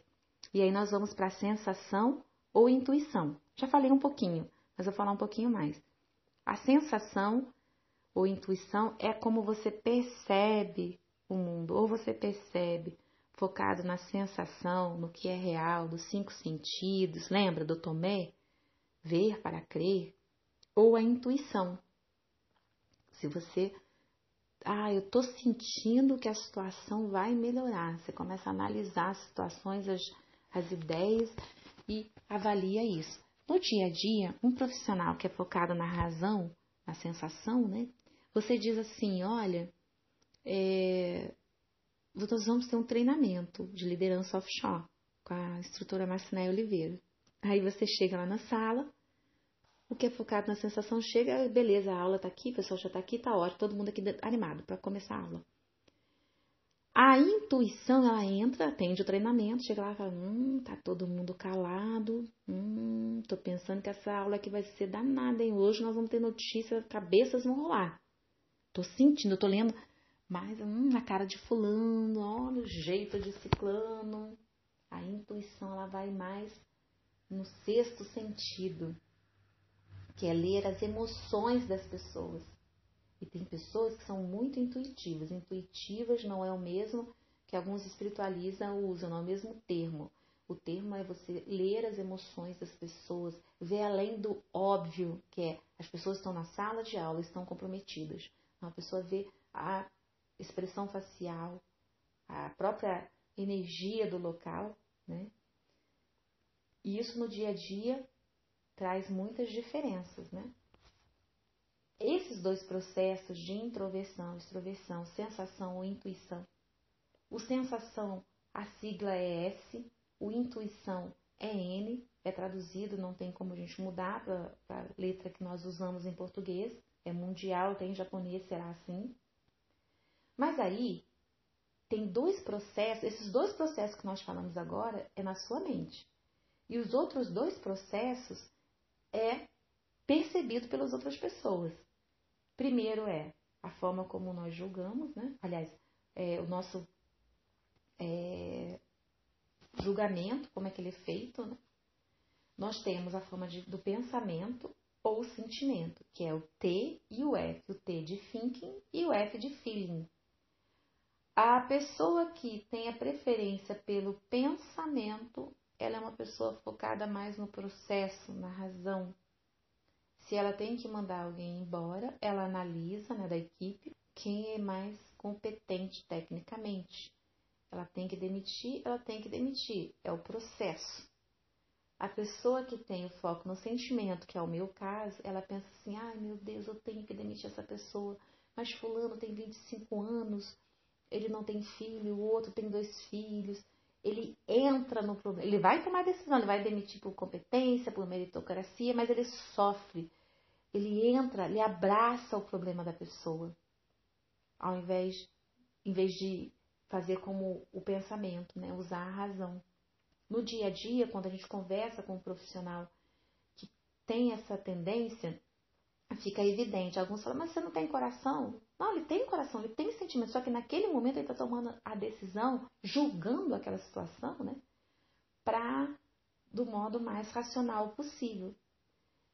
E aí nós vamos para a sensação ou intuição. Já falei um pouquinho, mas vou falar um pouquinho mais. A sensação ou intuição é como você percebe o mundo, ou você percebe focado na sensação, no que é real, dos cinco sentidos. Lembra do Tomé? ver para crer, ou a intuição. Se você, ah, eu estou sentindo que a situação vai melhorar, você começa a analisar as situações, as, as ideias e avalia isso. No dia a dia, um profissional que é focado na razão, na sensação, né? Você diz assim, olha, é, nós vamos ter um treinamento de liderança offshore com a instrutora Marcinei Oliveira. Aí você chega lá na sala, o que é focado na sensação chega, beleza, a aula tá aqui, o pessoal já tá aqui, tá ótimo, todo mundo aqui animado para começar a aula. A intuição, ela entra, atende o treinamento, chega lá e fala, hum, tá todo mundo calado, hum, tô pensando que essa aula aqui vai ser danada, hein? Hoje nós vamos ter notícia, cabeças vão rolar. Tô sentindo, tô lendo mais hum, na cara de fulano, olha o jeito de ciclano. A intuição ela vai mais no sexto sentido, que é ler as emoções das pessoas. E tem pessoas que são muito intuitivas. Intuitivas não é o mesmo que alguns espiritualistas usam, não é o mesmo termo. O termo é você ler as emoções das pessoas, ver além do óbvio, que é as pessoas estão na sala de aula, estão comprometidas. Uma pessoa vê a expressão facial, a própria energia do local, né? E isso no dia a dia traz muitas diferenças, né? Esses dois processos de introversão, extroversão, sensação ou intuição. O sensação, a sigla é S, o intuição é N, é traduzido, não tem como a gente mudar para a letra que nós usamos em português, é mundial, tem em japonês, será assim. Mas aí tem dois processos, esses dois processos que nós falamos agora é na sua mente. E os outros dois processos é percebido pelas outras pessoas. Primeiro é a forma como nós julgamos, né? Aliás, é, o nosso é, julgamento, como é que ele é feito, né? Nós temos a forma de, do pensamento ou sentimento, que é o T e o F. O T de thinking e o F de feeling. A pessoa que tem a preferência pelo pensamento, ela é uma pessoa focada mais no processo, na razão. Se ela tem que mandar alguém embora, ela analisa, né, da equipe, quem é mais competente tecnicamente. Ela tem que demitir, ela tem que demitir. É o processo. A pessoa que tem o foco no sentimento, que é o meu caso, ela pensa assim: ai meu Deus, eu tenho que demitir essa pessoa, mas Fulano tem 25 anos, ele não tem filho, o outro tem dois filhos. Ele entra no problema. Ele vai tomar decisão, ele vai demitir por competência, por meritocracia, mas ele sofre. Ele entra, ele abraça o problema da pessoa, ao invés, em vez de fazer como o pensamento, né? usar a razão. No dia a dia, quando a gente conversa com um profissional que tem essa tendência, fica evidente. Alguns falam, mas você não tem coração? Não, ele tem coração, ele tem sentimento, só que naquele momento ele está tomando a decisão, julgando aquela situação, né? Para do modo mais racional possível.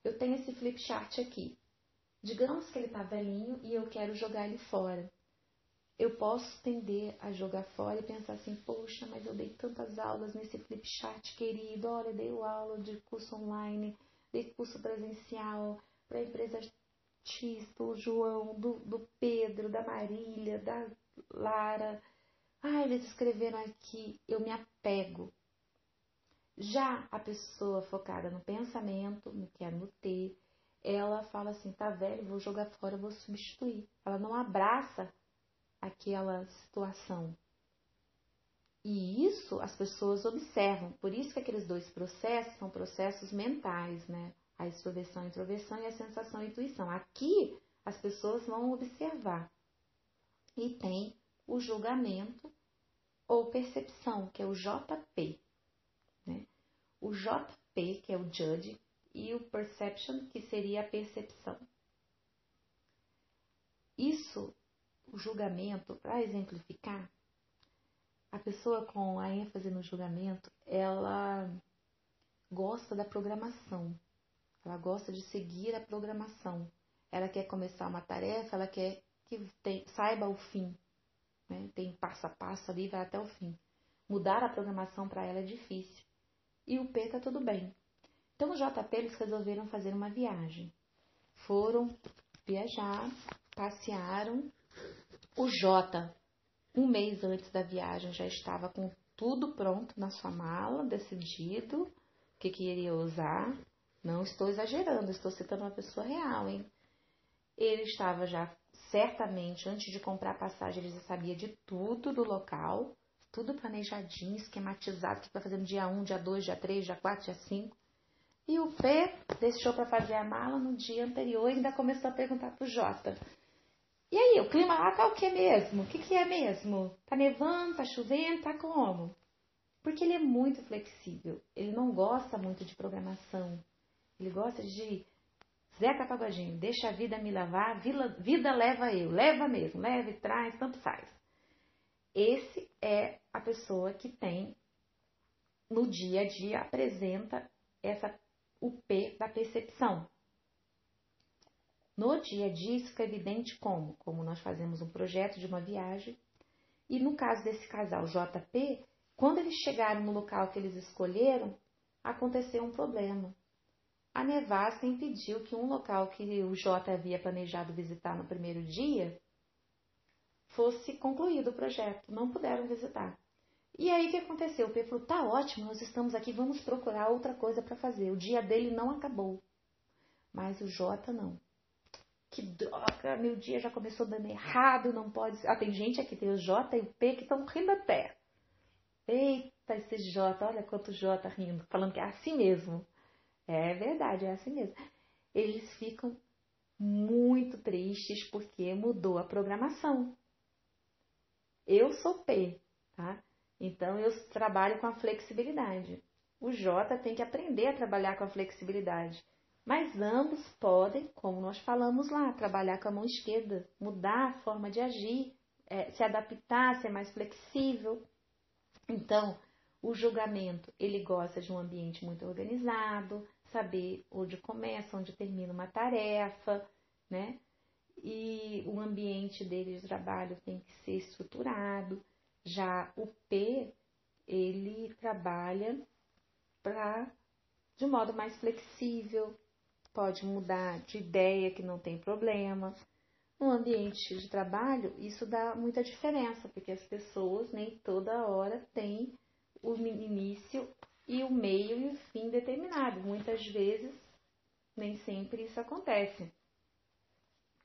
Eu tenho esse flip chart aqui. Digamos que ele está velhinho e eu quero jogar ele fora. Eu posso tender a jogar fora e pensar assim, poxa, mas eu dei tantas aulas nesse flip chart querido, olha, dei aula de curso online, dei curso presencial, para a empresa X, do João, do, do Pedro, da Marília, da Lara. Ah, eles escreveram aqui, eu me apego. Já a pessoa focada no pensamento, no que é no T, ela fala assim, tá velho, vou jogar fora, vou substituir. Ela não abraça aquela situação. E isso as pessoas observam. Por isso que aqueles dois processos são processos mentais, né? a extroversão, a introversão e a sensação e intuição. Aqui as pessoas vão observar. E tem o julgamento ou percepção, que é o JP. Né? O JP, que é o judge, e o perception, que seria a percepção. Isso, o julgamento, para exemplificar, a pessoa com a ênfase no julgamento, ela gosta da programação. Ela gosta de seguir a programação. Ela quer começar uma tarefa, ela quer que tem, saiba o fim. Né? Tem passo a passo ali, vai até o fim. Mudar a programação para ela é difícil. E o P está tudo bem. Então, o JP eles resolveram fazer uma viagem. Foram viajar, passearam. O J, um mês antes da viagem, já estava com tudo pronto na sua mala, decidido o que, que iria usar. Não estou exagerando, estou citando uma pessoa real, hein? Ele estava já certamente, antes de comprar a passagem, ele já sabia de tudo do local, tudo planejadinho, esquematizado, que vai fazer no dia 1, dia 2, dia 3, dia 4, dia 5. E o P deixou para fazer a mala no dia anterior e ainda começou a perguntar pro Jota. E aí, o clima lá tá o que mesmo? O que, que é mesmo? Tá nevando, tá chovendo, tá como? Porque ele é muito flexível, ele não gosta muito de programação. Ele gosta de Zeca Pagodinho, deixa a vida me levar, vida, vida leva eu, leva mesmo, leva e traz, tanto faz. Esse é a pessoa que tem no dia a dia apresenta essa o P da percepção. No dia a dia isso fica evidente como, como nós fazemos um projeto de uma viagem e no caso desse casal JP, quando eles chegaram no local que eles escolheram, aconteceu um problema. A nevasca impediu que um local que o J havia planejado visitar no primeiro dia fosse concluído o projeto. Não puderam visitar. E aí o que aconteceu? O P falou: tá ótimo, nós estamos aqui, vamos procurar outra coisa para fazer. O dia dele não acabou. Mas o J não. Que droga, meu dia já começou dando errado, não pode. Ah, tem gente aqui, tem o J e o P que estão rindo até. Eita, esse J, olha quanto J rindo, falando que é assim mesmo. É verdade, é assim mesmo. Eles ficam muito tristes porque mudou a programação. Eu sou P, tá? Então eu trabalho com a flexibilidade. O J tem que aprender a trabalhar com a flexibilidade. Mas ambos podem, como nós falamos lá, trabalhar com a mão esquerda, mudar a forma de agir, é, se adaptar, ser mais flexível. Então, o julgamento, ele gosta de um ambiente muito organizado, saber onde começa, onde termina uma tarefa, né? E o ambiente dele de trabalho tem que ser estruturado. Já o P, ele trabalha para de modo mais flexível, pode mudar de ideia que não tem problema. No ambiente de trabalho, isso dá muita diferença, porque as pessoas nem toda hora têm o início e o meio e o fim determinado. Muitas vezes, nem sempre isso acontece.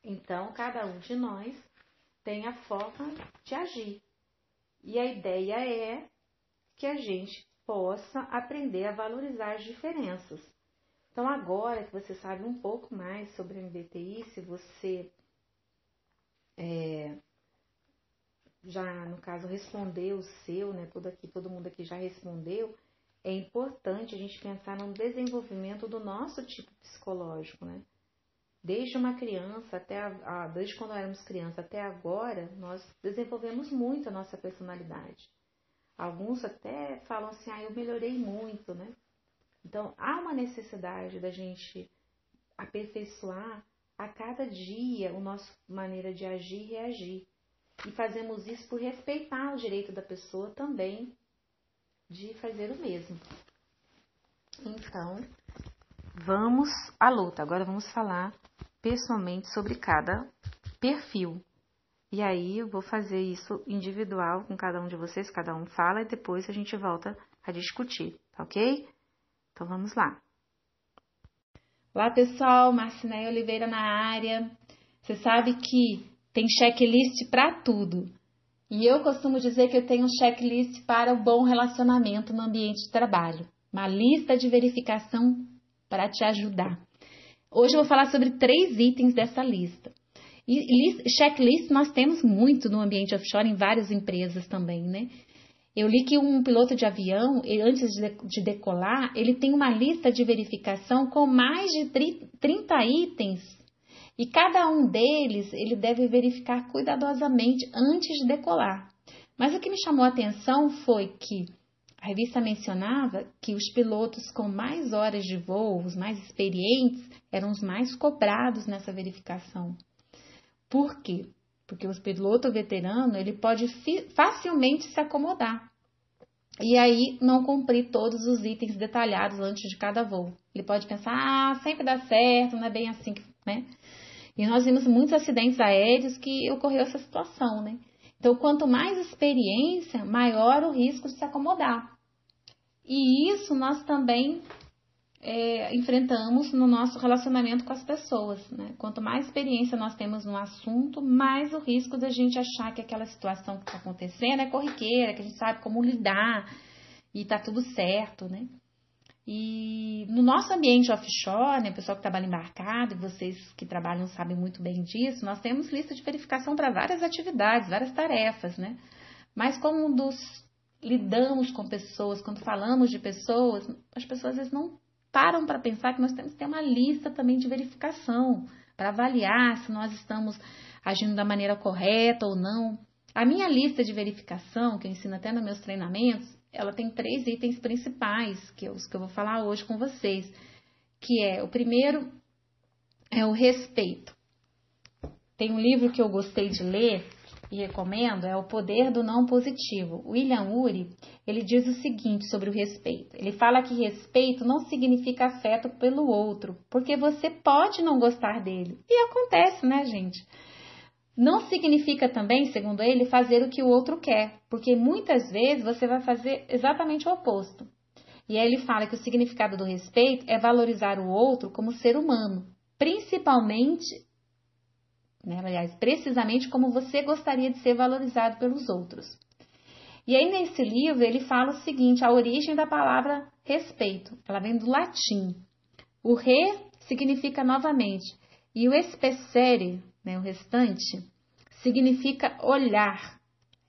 Então, cada um de nós tem a forma de agir. E a ideia é que a gente possa aprender a valorizar as diferenças. Então, agora que você sabe um pouco mais sobre MBTI, se você é, já, no caso, respondeu o seu, né? Todo, aqui, todo mundo aqui já respondeu, é importante a gente pensar no desenvolvimento do nosso tipo psicológico, né? Desde uma criança até a, a, desde quando éramos criança até agora, nós desenvolvemos muito a nossa personalidade. Alguns até falam assim, ah, eu melhorei muito, né? Então há uma necessidade da gente aperfeiçoar a cada dia a nossa maneira de agir e reagir. E fazemos isso por respeitar o direito da pessoa também de fazer o mesmo. Então, vamos à luta. Agora vamos falar pessoalmente sobre cada perfil. E aí eu vou fazer isso individual com cada um de vocês, cada um fala e depois a gente volta a discutir, tá ok? Então vamos lá. Olá pessoal, Marcinéia Oliveira na área. Você sabe que tem checklist para tudo. E eu costumo dizer que eu tenho um checklist para o bom relacionamento no ambiente de trabalho. Uma lista de verificação para te ajudar. Hoje eu vou falar sobre três itens dessa lista. E checklist nós temos muito no ambiente offshore, em várias empresas também, né? Eu li que um piloto de avião, antes de decolar, ele tem uma lista de verificação com mais de 30 itens. E cada um deles ele deve verificar cuidadosamente antes de decolar. Mas o que me chamou a atenção foi que a revista mencionava que os pilotos com mais horas de voo, os mais experientes, eram os mais cobrados nessa verificação. Por quê? Porque o piloto veterano ele pode facilmente se acomodar e aí não cumprir todos os itens detalhados antes de cada voo. Ele pode pensar, ah, sempre dá certo, não é bem assim, né? E nós vimos muitos acidentes aéreos que ocorreu essa situação, né? Então, quanto mais experiência, maior o risco de se acomodar. E isso nós também é, enfrentamos no nosso relacionamento com as pessoas. Né? Quanto mais experiência nós temos no assunto, mais o risco da gente achar que aquela situação que está acontecendo é corriqueira, que a gente sabe como lidar e está tudo certo, né? E no nosso ambiente offshore, né, pessoal que trabalha embarcado, e vocês que trabalham sabem muito bem disso, nós temos lista de verificação para várias atividades, várias tarefas, né? Mas como dos lidamos com pessoas, quando falamos de pessoas, as pessoas às vezes não param para pensar que nós temos que ter uma lista também de verificação para avaliar se nós estamos agindo da maneira correta ou não. A minha lista de verificação, que eu ensino até nos meus treinamentos, ela tem três itens principais, que é os que eu vou falar hoje com vocês, que é o primeiro é o respeito. Tem um livro que eu gostei de ler e recomendo, é O Poder do Não Positivo. William Ury, ele diz o seguinte sobre o respeito. Ele fala que respeito não significa afeto pelo outro, porque você pode não gostar dele. E acontece, né, gente? Não significa também, segundo ele, fazer o que o outro quer, porque muitas vezes você vai fazer exatamente o oposto. E aí ele fala que o significado do respeito é valorizar o outro como ser humano, principalmente né? aliás, precisamente como você gostaria de ser valorizado pelos outros. E aí, nesse livro, ele fala o seguinte: a origem da palavra respeito. Ela vem do latim. O re significa novamente, e o especere, né, o restante, significa olhar.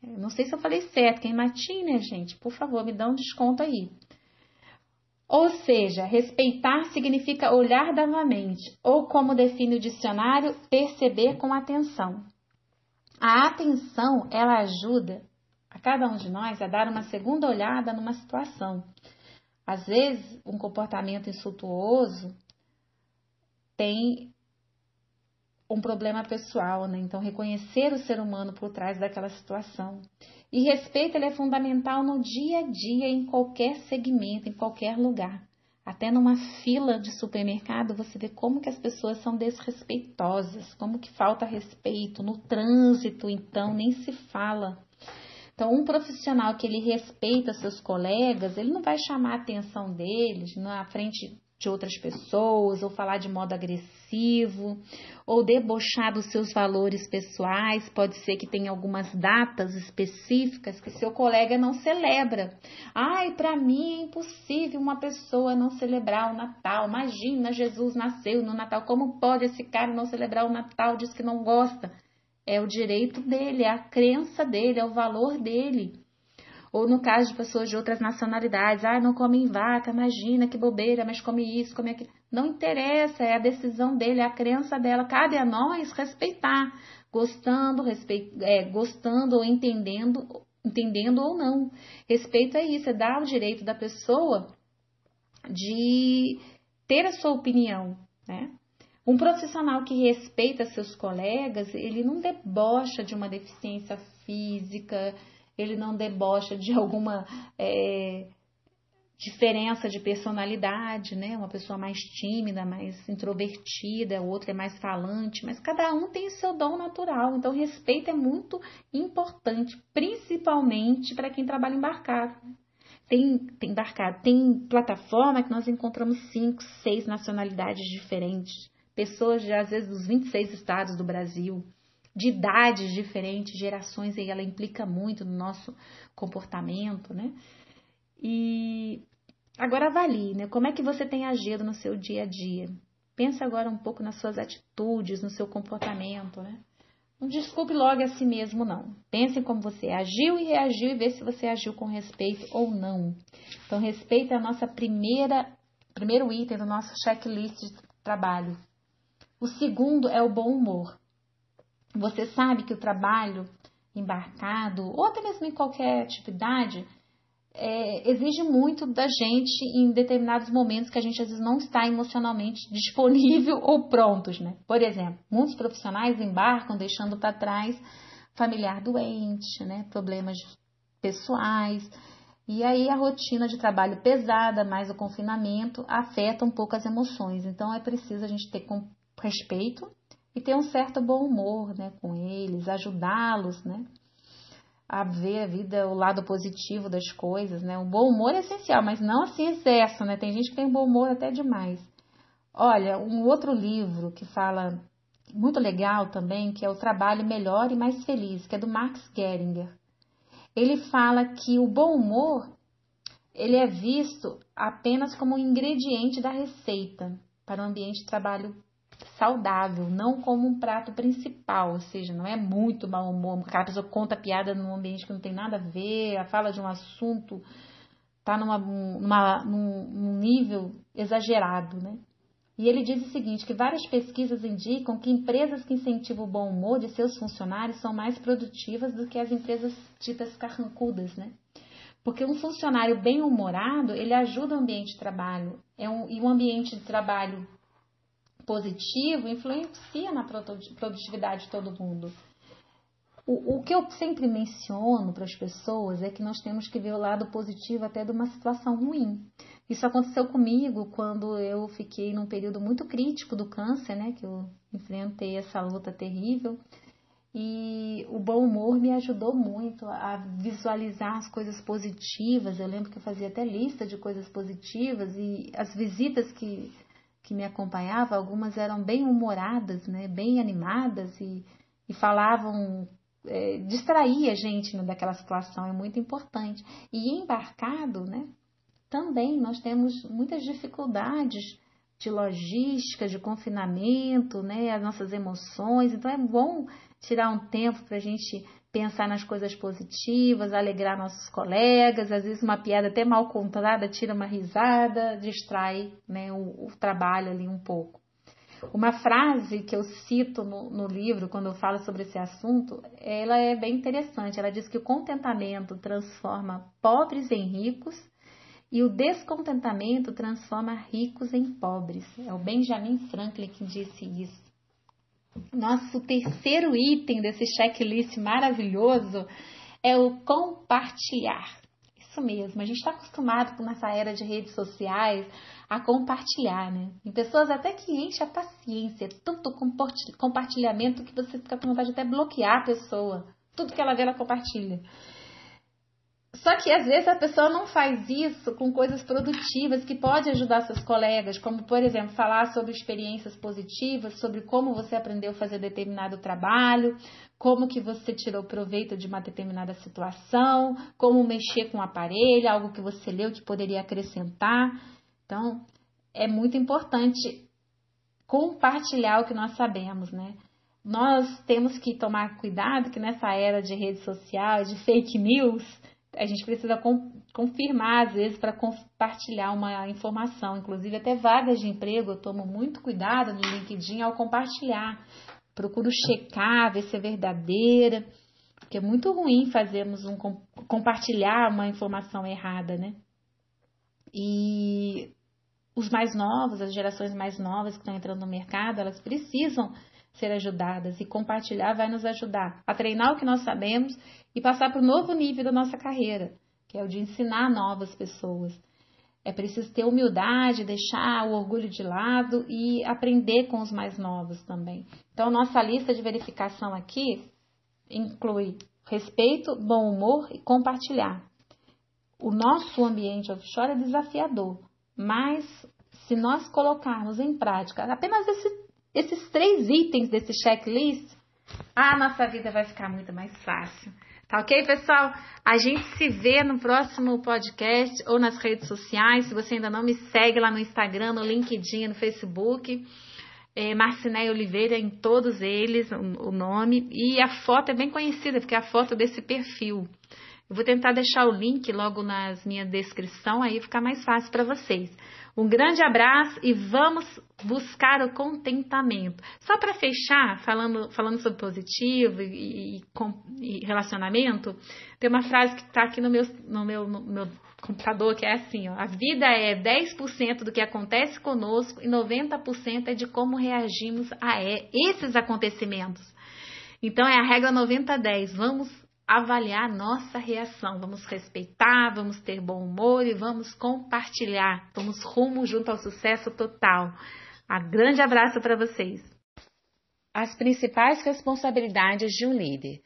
Não sei se eu falei certo, quem matinha, né, gente? Por favor, me dá um desconto aí. Ou seja, respeitar significa olhar novamente, ou como define o dicionário, perceber com atenção. A atenção, ela ajuda a cada um de nós a dar uma segunda olhada numa situação. Às vezes, um comportamento insultuoso tem um problema pessoal, né? Então, reconhecer o ser humano por trás daquela situação. E respeito ele é fundamental no dia a dia, em qualquer segmento, em qualquer lugar. Até numa fila de supermercado, você vê como que as pessoas são desrespeitosas, como que falta respeito. No trânsito, então, nem se fala. Então, um profissional que ele respeita seus colegas, ele não vai chamar a atenção deles na frente de outras pessoas, ou falar de modo agressivo, ou debochar dos seus valores pessoais. Pode ser que tenha algumas datas específicas que seu colega não celebra. Ai, para mim é impossível uma pessoa não celebrar o Natal. Imagina, Jesus nasceu no Natal. Como pode esse cara não celebrar o Natal? Diz que não gosta. É o direito dele, é a crença dele, é o valor dele. Ou no caso de pessoas de outras nacionalidades, ah, não comem vaca, imagina que bobeira, mas come isso, come aquilo. Não interessa, é a decisão dele, é a crença dela. Cabe a nós respeitar, gostando, respe... é, gostando ou entendendo, entendendo ou não. Respeito é isso, é dar o direito da pessoa de ter a sua opinião, né? Um profissional que respeita seus colegas, ele não debocha de uma deficiência física, ele não debocha de alguma é, diferença de personalidade, né? Uma pessoa mais tímida, mais introvertida, o outro é mais falante, mas cada um tem o seu dom natural. Então, respeito é muito importante, principalmente para quem trabalha embarcado. Tem, tem embarcado, tem plataforma que nós encontramos cinco, seis nacionalidades diferentes, pessoas de às vezes dos 26 estados do Brasil de idades diferentes, gerações, e ela implica muito no nosso comportamento, né? E agora avalie, né? Como é que você tem agido no seu dia a dia? Pense agora um pouco nas suas atitudes, no seu comportamento, né? Não desculpe logo a si mesmo, não. Pense em como você agiu e reagiu e vê se você agiu com respeito ou não. Então, respeito é a nossa primeira, primeiro item do nosso checklist de trabalho. O segundo é o bom humor. Você sabe que o trabalho embarcado, ou até mesmo em qualquer atividade, é, exige muito da gente em determinados momentos que a gente às vezes não está emocionalmente disponível ou prontos, né? Por exemplo, muitos profissionais embarcam deixando para trás familiar doente, né? Problemas pessoais. E aí a rotina de trabalho pesada, mais o confinamento, afeta um pouco as emoções. Então é preciso a gente ter respeito e ter um certo bom humor né, com eles, ajudá-los né, a ver a vida, o lado positivo das coisas. Né? O bom humor é essencial, mas não assim excesso, né? Tem gente que tem bom humor até demais. Olha, um outro livro que fala muito legal também, que é o Trabalho Melhor e Mais Feliz, que é do Max Geringer. Ele fala que o bom humor ele é visto apenas como um ingrediente da receita para um ambiente de trabalho saudável, não como um prato principal, ou seja, não é muito mau humor, aquela pessoa conta piada num ambiente que não tem nada a ver, fala de um assunto está numa, numa, num, num nível exagerado, né? E ele diz o seguinte, que várias pesquisas indicam que empresas que incentivam o bom humor de seus funcionários são mais produtivas do que as empresas ditas carrancudas, né? Porque um funcionário bem humorado, ele ajuda o ambiente de trabalho. É um, e um ambiente de trabalho positivo influencia na produtividade de todo mundo. O, o que eu sempre menciono para as pessoas é que nós temos que ver o lado positivo até de uma situação ruim. Isso aconteceu comigo quando eu fiquei num período muito crítico do câncer, né? Que eu enfrentei essa luta terrível. E o bom humor me ajudou muito a visualizar as coisas positivas. Eu lembro que eu fazia até lista de coisas positivas e as visitas que, que me acompanhavam, algumas eram bem humoradas, né? bem animadas e, e falavam, é, distraía a gente né, daquela situação, é muito importante. E embarcado, né? também nós temos muitas dificuldades de logística, de confinamento, né? as nossas emoções. Então é bom tirar um tempo para a gente pensar nas coisas positivas, alegrar nossos colegas, às vezes uma piada até mal contada tira uma risada, distrai né, o, o trabalho ali um pouco. Uma frase que eu cito no, no, livro quando eu falo sobre esse assunto, ela é bem interessante. Ela diz que o contentamento transforma pobres em ricos e o descontentamento transforma ricos em pobres. É o Benjamin Franklin que disse isso. Nosso terceiro item desse checklist maravilhoso é o compartilhar. Isso mesmo, a gente está acostumado nessa era de redes sociais a compartilhar, né? Em pessoas até que enche a paciência, tanto compartilhamento que você fica com vontade de até bloquear a pessoa. Tudo que ela vê, ela compartilha. Só que às vezes a pessoa não faz isso com coisas produtivas que pode ajudar seus colegas, como por exemplo, falar sobre experiências positivas, sobre como você aprendeu a fazer determinado trabalho, como que você tirou proveito de uma determinada situação, como mexer com o aparelho, algo que você leu que poderia acrescentar. Então, é muito importante compartilhar o que nós sabemos, né? Nós temos que tomar cuidado que nessa era de rede social, de fake news, a gente precisa com, confirmar, às vezes, para compartilhar uma informação. Inclusive, até vagas de emprego, eu tomo muito cuidado no LinkedIn ao compartilhar. Procuro checar, ver se é verdadeira, porque é muito ruim fazermos um compartilhar uma informação errada, né? E os mais novos, as gerações mais novas que estão entrando no mercado, elas precisam ser ajudadas e compartilhar vai nos ajudar a treinar o que nós sabemos e passar para o novo nível da nossa carreira, que é o de ensinar novas pessoas. É preciso ter humildade, deixar o orgulho de lado e aprender com os mais novos também. Então, nossa lista de verificação aqui inclui respeito, bom humor e compartilhar. O nosso ambiente offshore é desafiador, mas se nós colocarmos em prática apenas esse esses três itens desse checklist, a nossa vida vai ficar muito mais fácil. Tá ok, pessoal? A gente se vê no próximo podcast ou nas redes sociais. Se você ainda não me segue lá no Instagram, no LinkedIn, no Facebook. É, Oliveira em todos eles, o, nome. E a foto é bem conhecida, porque é a foto desse perfil. Eu vou tentar deixar o link logo nas minha descrição, aí fica mais fácil para vocês. Um grande abraço e vamos buscar o contentamento. Só para fechar, falando, falando sobre positivo e, e, e, relacionamento, tem uma frase que está aqui no meu, no, meu, no meu computador que é assim: ó, a vida é 10% do que acontece conosco e 90% é de como reagimos a esses acontecimentos. Então é a regra 90-10. Vamos avaliar nossa reação. Vamos respeitar, vamos ter bom humor e vamos compartilhar. Vamos rumo junto ao sucesso total. Um grande abraço para vocês. As principais responsabilidades de um líder.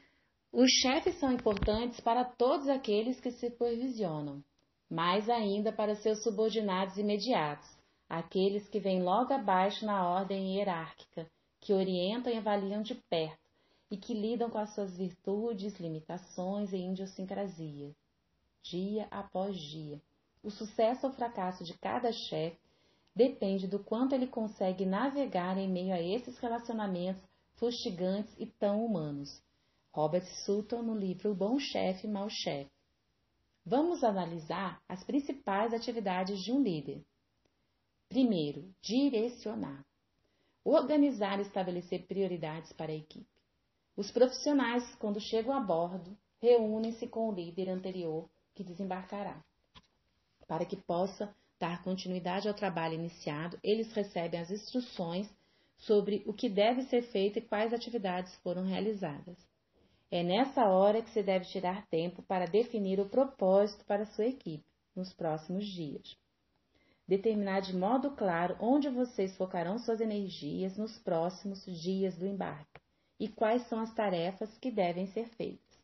Os chefes são importantes para todos aqueles que se supervisionam, mais ainda para seus subordinados imediatos, aqueles que vêm logo abaixo na ordem hierárquica, que orientam e avaliam de perto e que lidam com as suas virtudes, limitações e idiosincrasia, dia após dia. O sucesso ou fracasso de cada chefe depende do quanto ele consegue navegar em meio a esses relacionamentos fustigantes e tão humanos. Robert Sutton no livro O Bom Chefe Mau Chefe. Vamos analisar as principais atividades de um líder. Primeiro, direcionar. Organizar e estabelecer prioridades para a equipe. Os profissionais, quando chegam a bordo, reúnem-se com o líder anterior que desembarcará. Para que possa dar continuidade ao trabalho iniciado, eles recebem as instruções sobre o que deve ser feito e quais atividades foram realizadas. É nessa hora que se deve tirar tempo para definir o propósito para sua equipe nos próximos dias. Determinar de modo claro onde vocês focarão suas energias nos próximos dias do embarque e quais são as tarefas que devem ser feitas.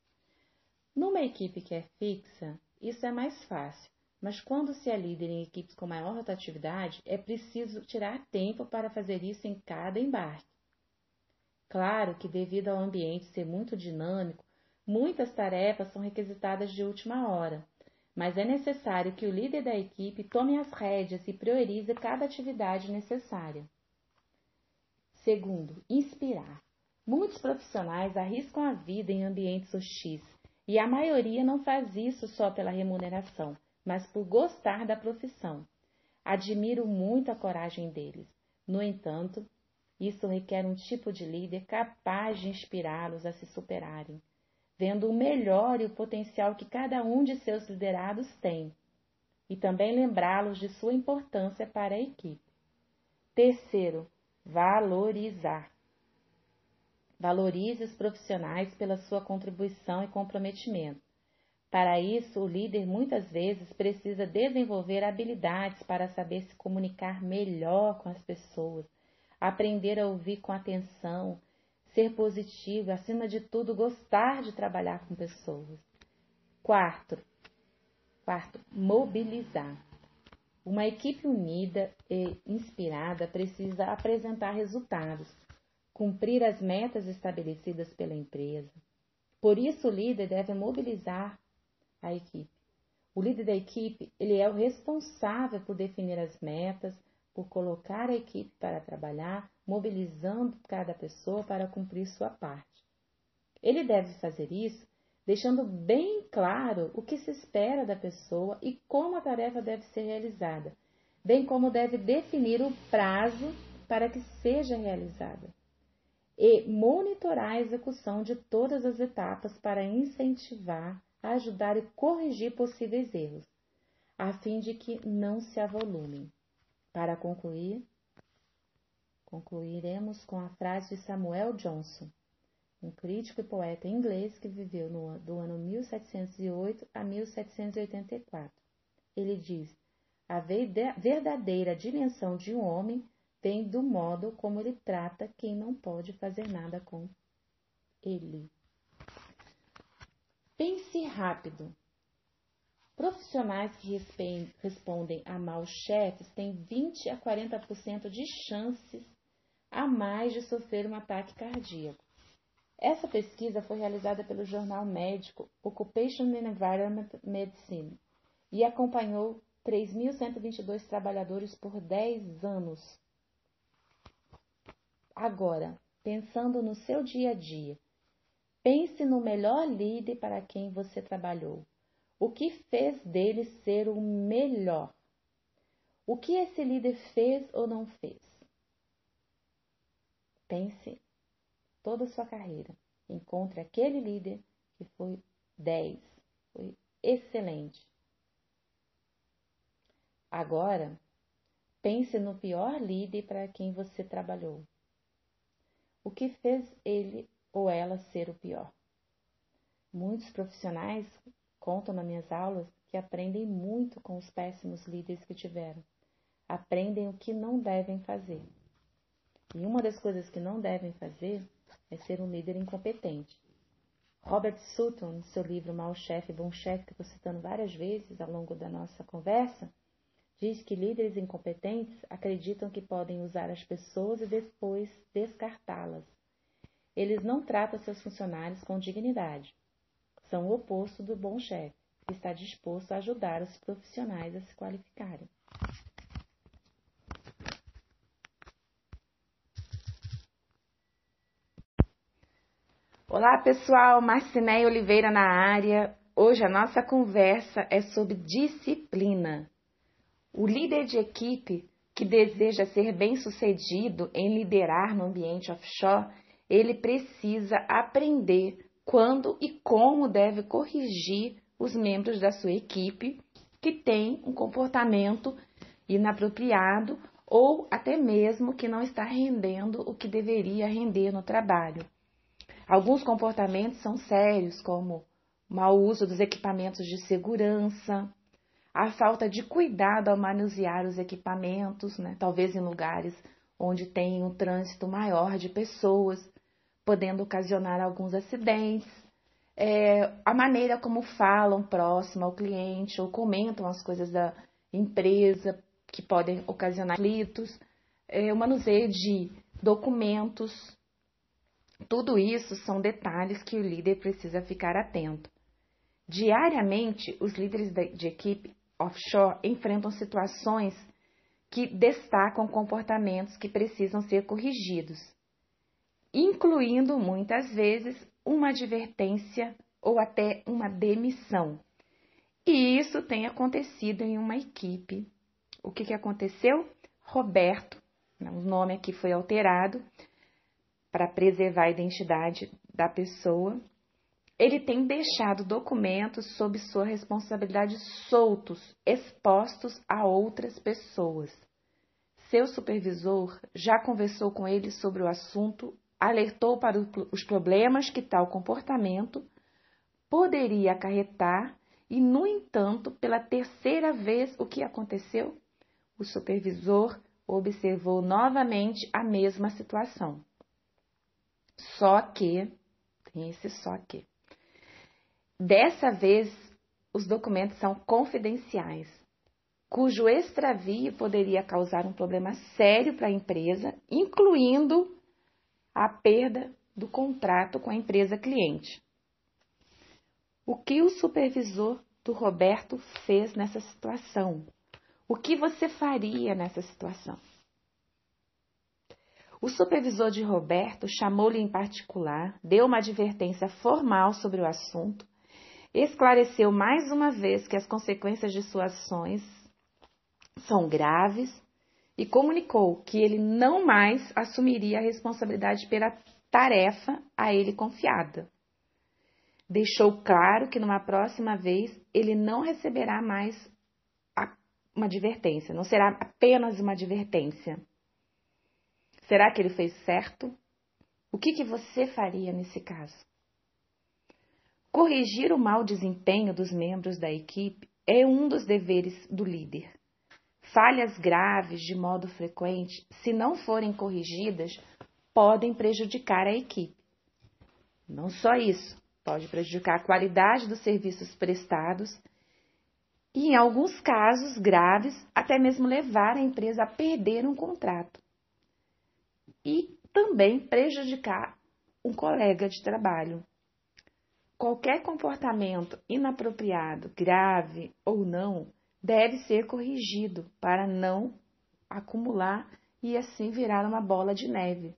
Numa equipe que é fixa, isso é mais fácil, mas quando se é líder em equipes com maior rotatividade, é preciso tirar tempo para fazer isso em cada embarque. Claro que, devido ao ambiente ser muito dinâmico, muitas tarefas são requisitadas de última hora, mas é necessário que o líder da equipe tome as rédeas e priorize cada atividade necessária. Segundo, inspirar. Muitos profissionais arriscam a vida em ambientes hostis e a maioria não faz isso só pela remuneração mas por gostar da profissão. Admiro muito a coragem deles. No entanto, isso requer um tipo de líder capaz de inspirá-los a se superarem, vendo o melhor e o potencial que cada um de seus liderados tem, e também lembrá-los de sua importância para a equipe. Terceiro, valorizar. Valorize os profissionais pela sua contribuição e comprometimento. Para isso, o líder muitas vezes precisa desenvolver habilidades para saber se comunicar melhor com as pessoas, aprender a ouvir com atenção, ser positivo, acima de tudo, gostar de trabalhar com pessoas. Quarto, quarto, mobilizar. Uma equipe unida e inspirada precisa apresentar resultados, cumprir as metas estabelecidas pela empresa. Por isso, o líder deve mobilizar a equipe. O líder da equipe, ele é o responsável por definir as metas, por colocar a equipe para trabalhar, mobilizando cada pessoa para cumprir sua parte. Ele deve fazer isso deixando bem claro o que se espera da pessoa e como a tarefa deve ser realizada, bem como deve definir o prazo para que seja realizada e monitorar a execução de todas as etapas para incentivar ajudar e corrigir possíveis erros, a fim de que não se avolumem. Para concluir, concluiremos com a frase de Samuel Johnson, um crítico e poeta inglês que viveu no, do ano 1708 a 1784. Ele diz: a verdadeira dimensão de um homem vem do modo como ele trata quem não pode fazer nada com ele. Pense rápido. Profissionais que respondem a maus chefes têm 20 a 40% de chances a mais de sofrer um ataque cardíaco. Essa pesquisa foi realizada pelo jornal médico Occupation and Environment Medicine e acompanhou 3.122 trabalhadores por 10 anos. Agora, pensando no seu dia a dia, Pense no melhor líder para quem você trabalhou. O que fez dele ser o melhor? O que esse líder fez ou não fez? Pense toda a sua carreira. Encontre aquele líder que foi 10, foi excelente. Agora, pense no pior líder para quem você trabalhou. O que fez ele ou ela ser o pior. Muitos profissionais contam nas minhas aulas que aprendem muito com os péssimos líderes que tiveram. Aprendem o que não devem fazer. E uma das coisas que não devem fazer é ser um líder incompetente. Robert Sutton, no seu livro Mal Chefe, Bom Chefe, que estou citando várias vezes ao longo da nossa conversa, diz que líderes incompetentes acreditam que podem usar as pessoas e depois descartá-las eles não tratam seus funcionários com dignidade. São o oposto do bom chefe, que está disposto a ajudar os profissionais a se qualificarem. Olá pessoal, Marcinéia Oliveira na área. Hoje a nossa conversa é sobre disciplina. O líder de equipe que deseja ser bem-sucedido em liderar no ambiente offshore, ele precisa aprender quando e como deve corrigir os membros da sua equipe que têm um comportamento inapropriado ou até mesmo que não está rendendo o que deveria render no trabalho. Alguns comportamentos são sérios, como mau uso dos equipamentos de segurança, a falta de cuidado ao manusear os equipamentos, né? talvez em lugares onde tem um trânsito maior de pessoas, podendo ocasionar alguns acidentes, é, a maneira como falam próximo ao cliente ou comentam as coisas da empresa que podem ocasionar conflitos, é, o manuseio de documentos, tudo isso são detalhes que o líder precisa ficar atento. Diariamente, os líderes de equipe offshore enfrentam situações que destacam comportamentos que precisam ser corrigidos, incluindo muitas vezes uma advertência ou até uma demissão. E isso tem acontecido em uma equipe. O que, que aconteceu? Roberto, né, o nome aqui foi alterado para preservar a identidade da pessoa, ele tem deixado documentos sob sua responsabilidade soltos, expostos a outras pessoas. Seu supervisor já conversou com ele sobre o assunto, alertou para os problemas que tal comportamento poderia acarretar e, no entanto, pela terceira vez, o que aconteceu? O supervisor observou novamente a mesma situação. Só que, tem esse só que, Dessa vez, os documentos são confidenciais, cujo extravio poderia causar um problema sério para a empresa, incluindo a perda do contrato com a empresa cliente. O que o supervisor do Roberto fez nessa situação? O que você faria nessa situação? O supervisor de Roberto chamou-lhe em particular, deu uma advertência formal sobre o assunto esclareceu mais uma vez que as consequências de suas ações são graves e comunicou que ele não mais assumiria a responsabilidade pela tarefa a ele confiada. Deixou claro que numa próxima vez ele não receberá mais uma advertência, não será apenas uma advertência. Será que ele fez certo? O que, que você faria nesse caso? Corrigir o mau desempenho dos membros da equipe é um dos deveres do líder. Falhas graves de modo frequente, se não forem corrigidas, podem prejudicar a equipe. Não só isso, pode prejudicar a qualidade dos serviços prestados e, em alguns casos graves, até mesmo levar a empresa a perder um contrato. E também prejudicar um colega de trabalho. Qualquer comportamento inapropriado, grave ou não, deve ser corrigido para não acumular e assim virar uma bola de neve.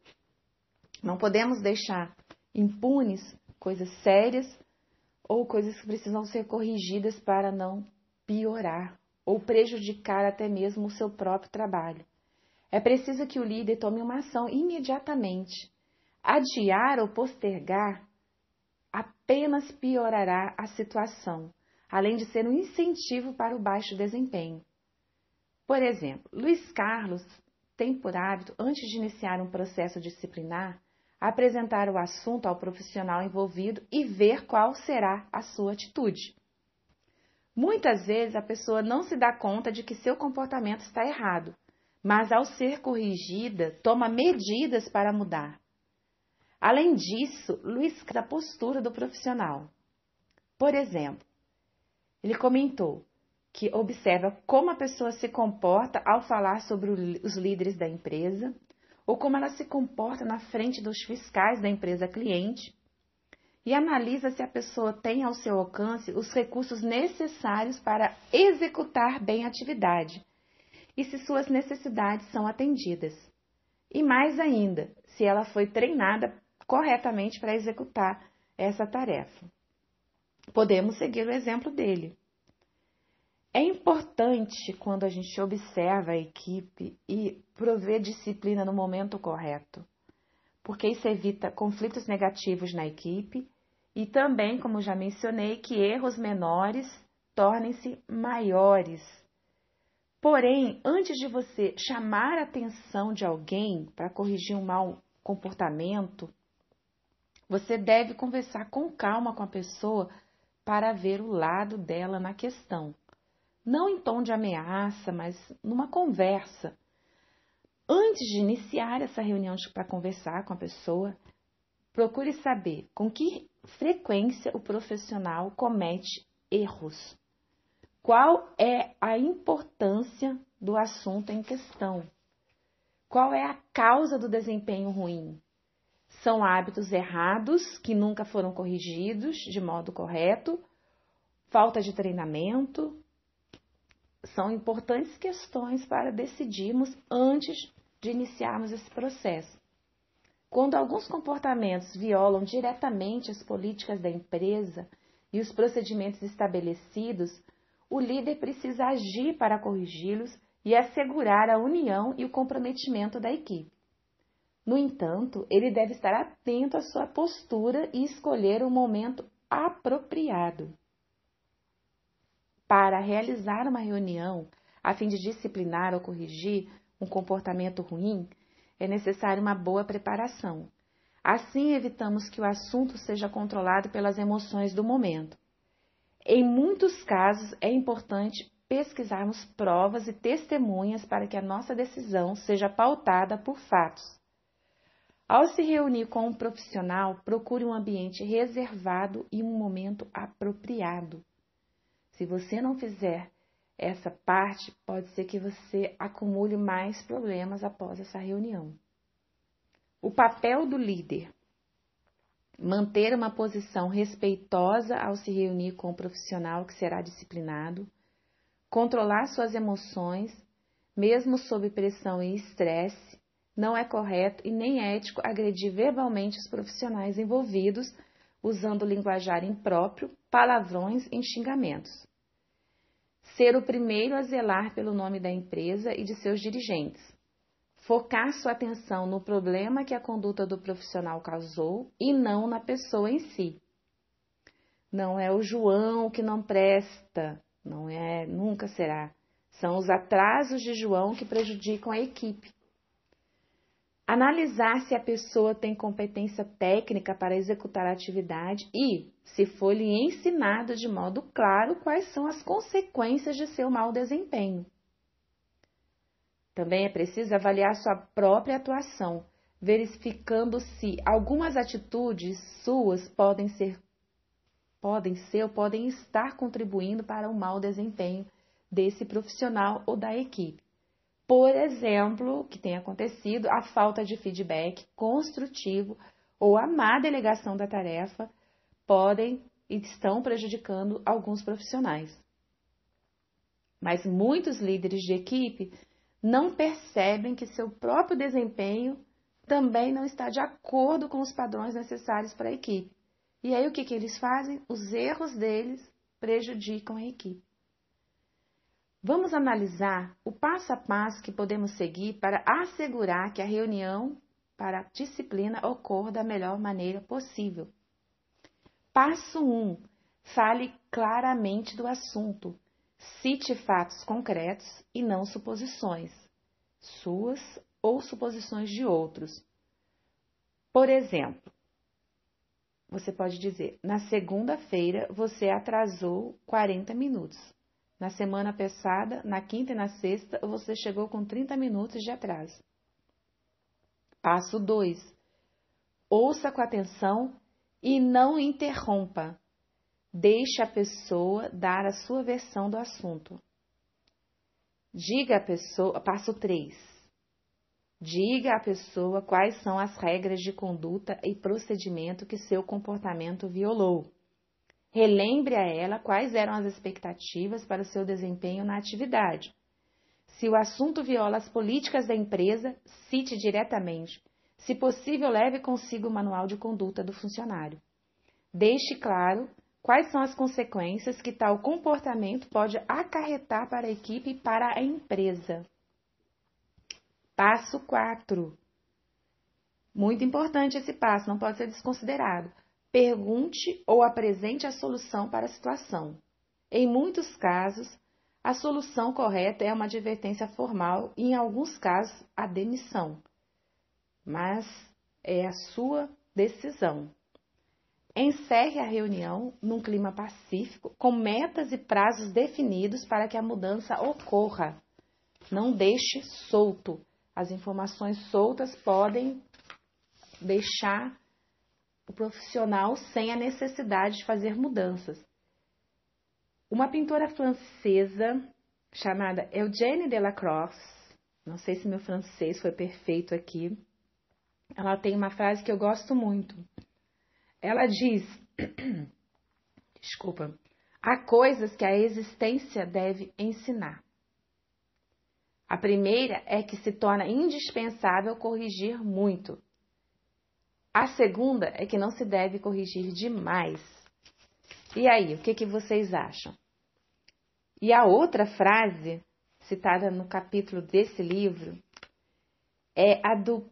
Não podemos deixar impunes coisas sérias ou coisas que precisam ser corrigidas para não piorar ou prejudicar até mesmo o seu próprio trabalho. É preciso que o líder tome uma ação imediatamente. Adiar ou postergar apenas piorará a situação, além de ser um incentivo para o baixo desempenho. Por exemplo, Luiz Carlos tem por hábito, antes de iniciar um processo disciplinar, apresentar o assunto ao profissional envolvido e ver qual será a sua atitude. Muitas vezes a pessoa não se dá conta de que seu comportamento está errado, mas ao ser corrigida, toma medidas para mudar. Além disso, Luiz da postura do profissional. Por exemplo, ele comentou que observa como a pessoa se comporta ao falar sobre os líderes da empresa ou como ela se comporta na frente dos fiscais da empresa cliente e analisa se a pessoa tem ao seu alcance os recursos necessários para executar bem a atividade e se suas necessidades são atendidas. E mais ainda, se ela foi treinada corretamente para executar essa tarefa. podemos seguir o exemplo dele. É importante quando a gente observa a equipe e prover disciplina no momento correto, porque isso evita conflitos negativos na equipe e também, como já mencionei, que erros menores tornem-se maiores. Porém, antes de você chamar a atenção de alguém para corrigir um mau comportamento, você deve conversar com calma com a pessoa para ver o lado dela na questão não em tom de ameaça, mas numa conversa. Antes de iniciar essa reunião para conversar com a pessoa, procure saber com que frequência o profissional comete erros. Qual é a importância do assunto em questão? Qual é a causa do desempenho ruim? São hábitos errados que nunca foram corrigidos de modo correto? Falta de treinamento? são importantes questões para decidirmos antes de iniciarmos esse processo. Quando alguns comportamentos violam diretamente as políticas da empresa e os procedimentos estabelecidos, o líder precisa agir para corrigi-los e assegurar a união e o comprometimento da equipe. No entanto, ele deve estar atento à sua postura e escolher o momento apropriado para realizar uma reunião a fim de disciplinar ou corrigir um comportamento ruim, é necessária uma boa preparação. Assim, evitamos que o assunto seja controlado pelas emoções do momento. Em muitos casos, é importante pesquisarmos provas e testemunhas para que a nossa decisão seja pautada por fatos. Ao se reunir com um profissional, procure um ambiente reservado e um momento apropriado. Se você não fizer essa parte, pode ser que você acumule mais problemas após essa reunião. O papel do líder: manter uma posição respeitosa ao se reunir com o profissional que será disciplinado, controlar suas emoções, mesmo sob pressão e estresse. Não é correto e nem ético agredir verbalmente os profissionais envolvidos usando linguajar impróprio, palavrões e xingamentos ser o primeiro a zelar pelo nome da empresa e de seus dirigentes, focar sua atenção no problema que a conduta do profissional causou e não na pessoa em si. Não é o João que não presta, não é, nunca será. São os atrasos de João que prejudicam a equipe. Analisar se a pessoa tem competência técnica para executar a atividade e, se for lhe ensinado de modo claro, quais são as consequências de seu mau desempenho. Também é preciso avaliar sua própria atuação, verificando se algumas atitudes suas podem ser podem ser ou podem estar contribuindo para o mau desempenho desse profissional ou da equipe. Por exemplo, que tem acontecido a falta de feedback construtivo ou a má delegação da tarefa podem e estão prejudicando alguns profissionais. Mas muitos líderes de equipe não percebem que seu próprio desempenho também não está de acordo com os padrões necessários para a equipe. E aí o que, que eles fazem? Os erros deles prejudicam a equipe. Vamos analisar o passo a passo que podemos seguir para assegurar que a reunião para a disciplina ocorra da melhor maneira possível. Passo 1. Fale claramente do assunto. Cite fatos concretos e não suposições, suas ou suposições de outros. Por exemplo, você pode dizer: na segunda-feira você atrasou 40 minutos. Na semana passada, na quinta e na sexta, você chegou com 30 minutos de atraso. Passo 2. Ouça com atenção e não interrompa. Deixe a pessoa dar a sua versão do assunto. Diga a pessoa, passo 3. Diga à pessoa quais são as regras de conduta e procedimento que seu comportamento violou. Relembre a ela quais eram as expectativas para o seu desempenho na atividade. Se o assunto viola as políticas da empresa, cite diretamente. Se possível, leve consigo o manual de conduta do funcionário. Deixe claro quais são as consequências que tal comportamento pode acarretar para a equipe e para a empresa. Passo 4. Muito importante esse passo, não pode ser desconsiderado. Pergunte ou apresente a solução para a situação. Em muitos casos, a solução correta é uma advertência formal e, em alguns casos, a demissão. Mas é a sua decisão. Encerre a reunião num clima pacífico, com metas e prazos definidos para que a mudança ocorra. Não deixe solto. As informações soltas podem deixar o profissional sem a necessidade de fazer mudanças. Uma pintora francesa chamada Eugène Delacroix, não sei se meu francês foi perfeito aqui, ela tem uma frase que eu gosto muito. Ela diz: Desculpa. Há coisas que a existência deve ensinar. A primeira é que se torna indispensável corrigir muito. A segunda é que não se deve corrigir demais. E aí, o que, que vocês acham? E a outra frase, citada no capítulo desse livro, é a do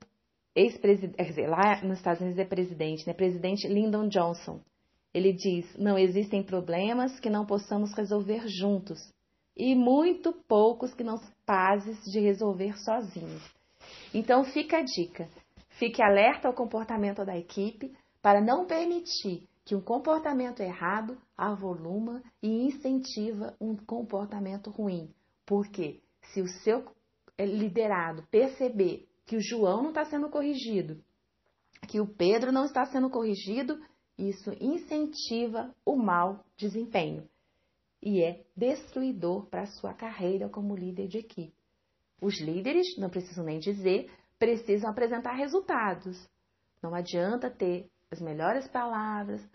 ex-presidente, lá nos Estados Unidos é presidente, né? Presidente Lyndon Johnson. Ele diz: não existem problemas que não possamos resolver juntos e muito poucos que não capazes de resolver sozinhos. Então fica a dica: fique alerta ao comportamento da equipe para não permitir que um comportamento errado avoluma e incentiva um comportamento ruim. Porque se o seu liderado perceber que o João não está sendo corrigido, que o Pedro não está sendo corrigido, isso incentiva o mau desempenho e é destruidor para a sua carreira como líder de equipe. Os líderes, não precisam nem dizer, precisam apresentar resultados. Não adianta ter as melhores palavras,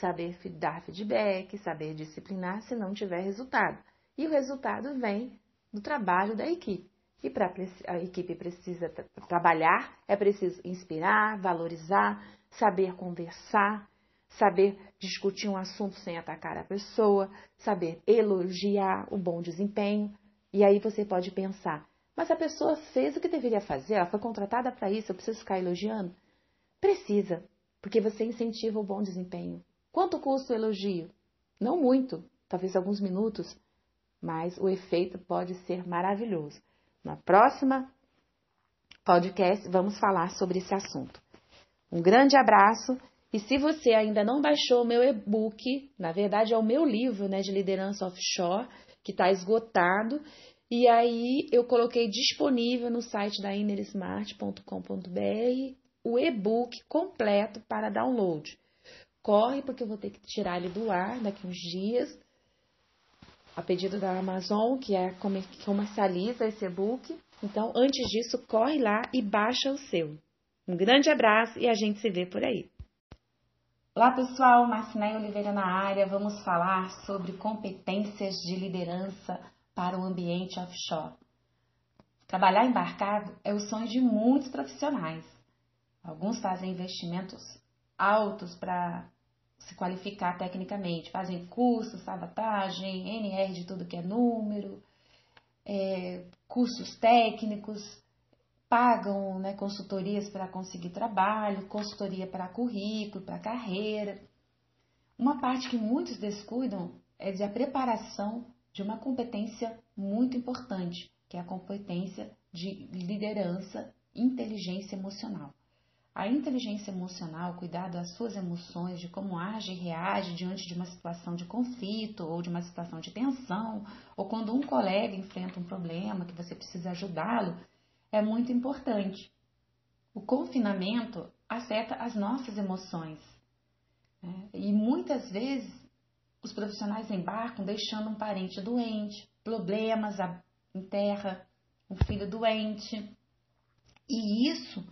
saber dar feedback, saber disciplinar se não tiver resultado. E o resultado vem do trabalho da equipe. E para a equipe precisa trabalhar, é preciso inspirar, valorizar, saber conversar, saber discutir um assunto sem atacar a pessoa, saber elogiar o bom desempenho. E aí você pode pensar: mas a pessoa fez o que deveria fazer, ela foi contratada para isso, eu preciso ficar elogiando? Precisa, porque você incentiva o bom desempenho. Quanto custa o elogio? Não muito, talvez alguns minutos, mas o efeito pode ser maravilhoso. Na próxima podcast, vamos falar sobre esse assunto. Um grande abraço e se você ainda não baixou o meu e-book, na verdade é o meu livro né, de liderança offshore, que está esgotado, e aí eu coloquei disponível no site da innersmart.com.br o e-book completo para download. Corre, porque eu vou ter que tirar ele do ar daqui uns dias a pedido da Amazon, que é que comercializa esse e-book. Então, antes disso, corre lá e baixa o seu. Um grande abraço e a gente se vê por aí. Olá pessoal, Marcinei Oliveira na área. Vamos falar sobre competências de liderança para o ambiente offshore. Trabalhar embarcado é o sonho de muitos profissionais. Alguns fazem investimentos altos para se qualificar tecnicamente. Fazem cursos, sabotagem, NR de tudo que é número, é, cursos técnicos, pagam né, consultorias para conseguir trabalho, consultoria para currículo, para carreira. Uma parte que muitos descuidam é de a preparação de uma competência muito importante, que é a competência de liderança, inteligência emocional. A inteligência emocional, cuidado das suas emoções, de como age e reage diante de uma situação de conflito ou de uma situação de tensão, ou quando um colega enfrenta um problema que você precisa ajudá-lo, é muito importante. O confinamento afeta as nossas emoções. Né? E muitas vezes os profissionais embarcam deixando um parente doente, problemas em terra, um filho doente. E isso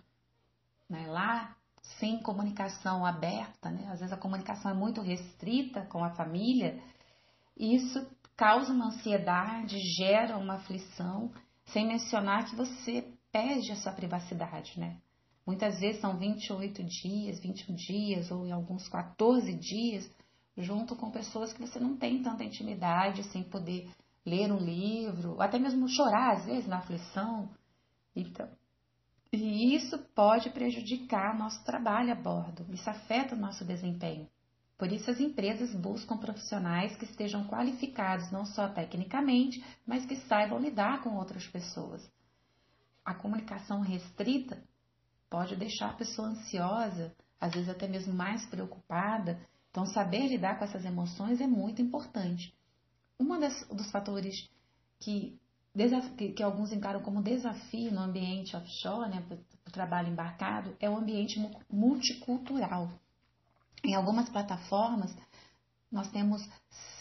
né, lá sem comunicação aberta, né? às vezes a comunicação é muito restrita com a família, isso causa uma ansiedade, gera uma aflição, sem mencionar que você perde a sua privacidade, né? Muitas vezes são 28 dias, 21 dias ou em alguns 14 dias junto com pessoas que você não tem tanta intimidade, sem poder ler um livro, até mesmo chorar às vezes na aflição. Então, e isso pode prejudicar nosso trabalho a bordo, isso afeta o nosso desempenho. Por isso, as empresas buscam profissionais que estejam qualificados não só tecnicamente, mas que saibam lidar com outras pessoas. A comunicação restrita pode deixar a pessoa ansiosa, às vezes até mesmo mais preocupada. Então, saber lidar com essas emoções é muito importante. Um dos fatores que, que, que, alguns encaram como desafio no ambiente offshore, né, o trabalho embarcado, é o ambiente multicultural. Em algumas plataformas, nós temos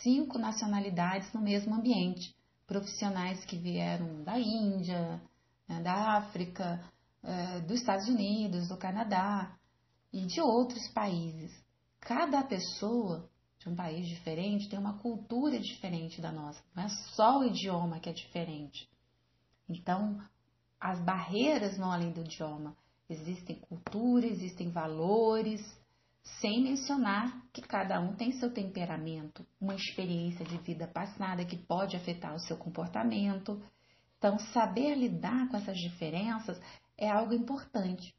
cinco nacionalidades no mesmo ambiente. Profissionais que vieram da Índia, né, da África, é, dos Estados Unidos, do Canadá e de outros países. Cada pessoa de um país diferente tem uma cultura diferente da nossa, não é só o idioma que é diferente. Então, as barreiras não além do idioma. Existem culturas, existem valores, sem mencionar que cada um tem seu temperamento, uma experiência de vida passada que pode afetar o seu comportamento. Então, saber lidar com essas diferenças é algo importante,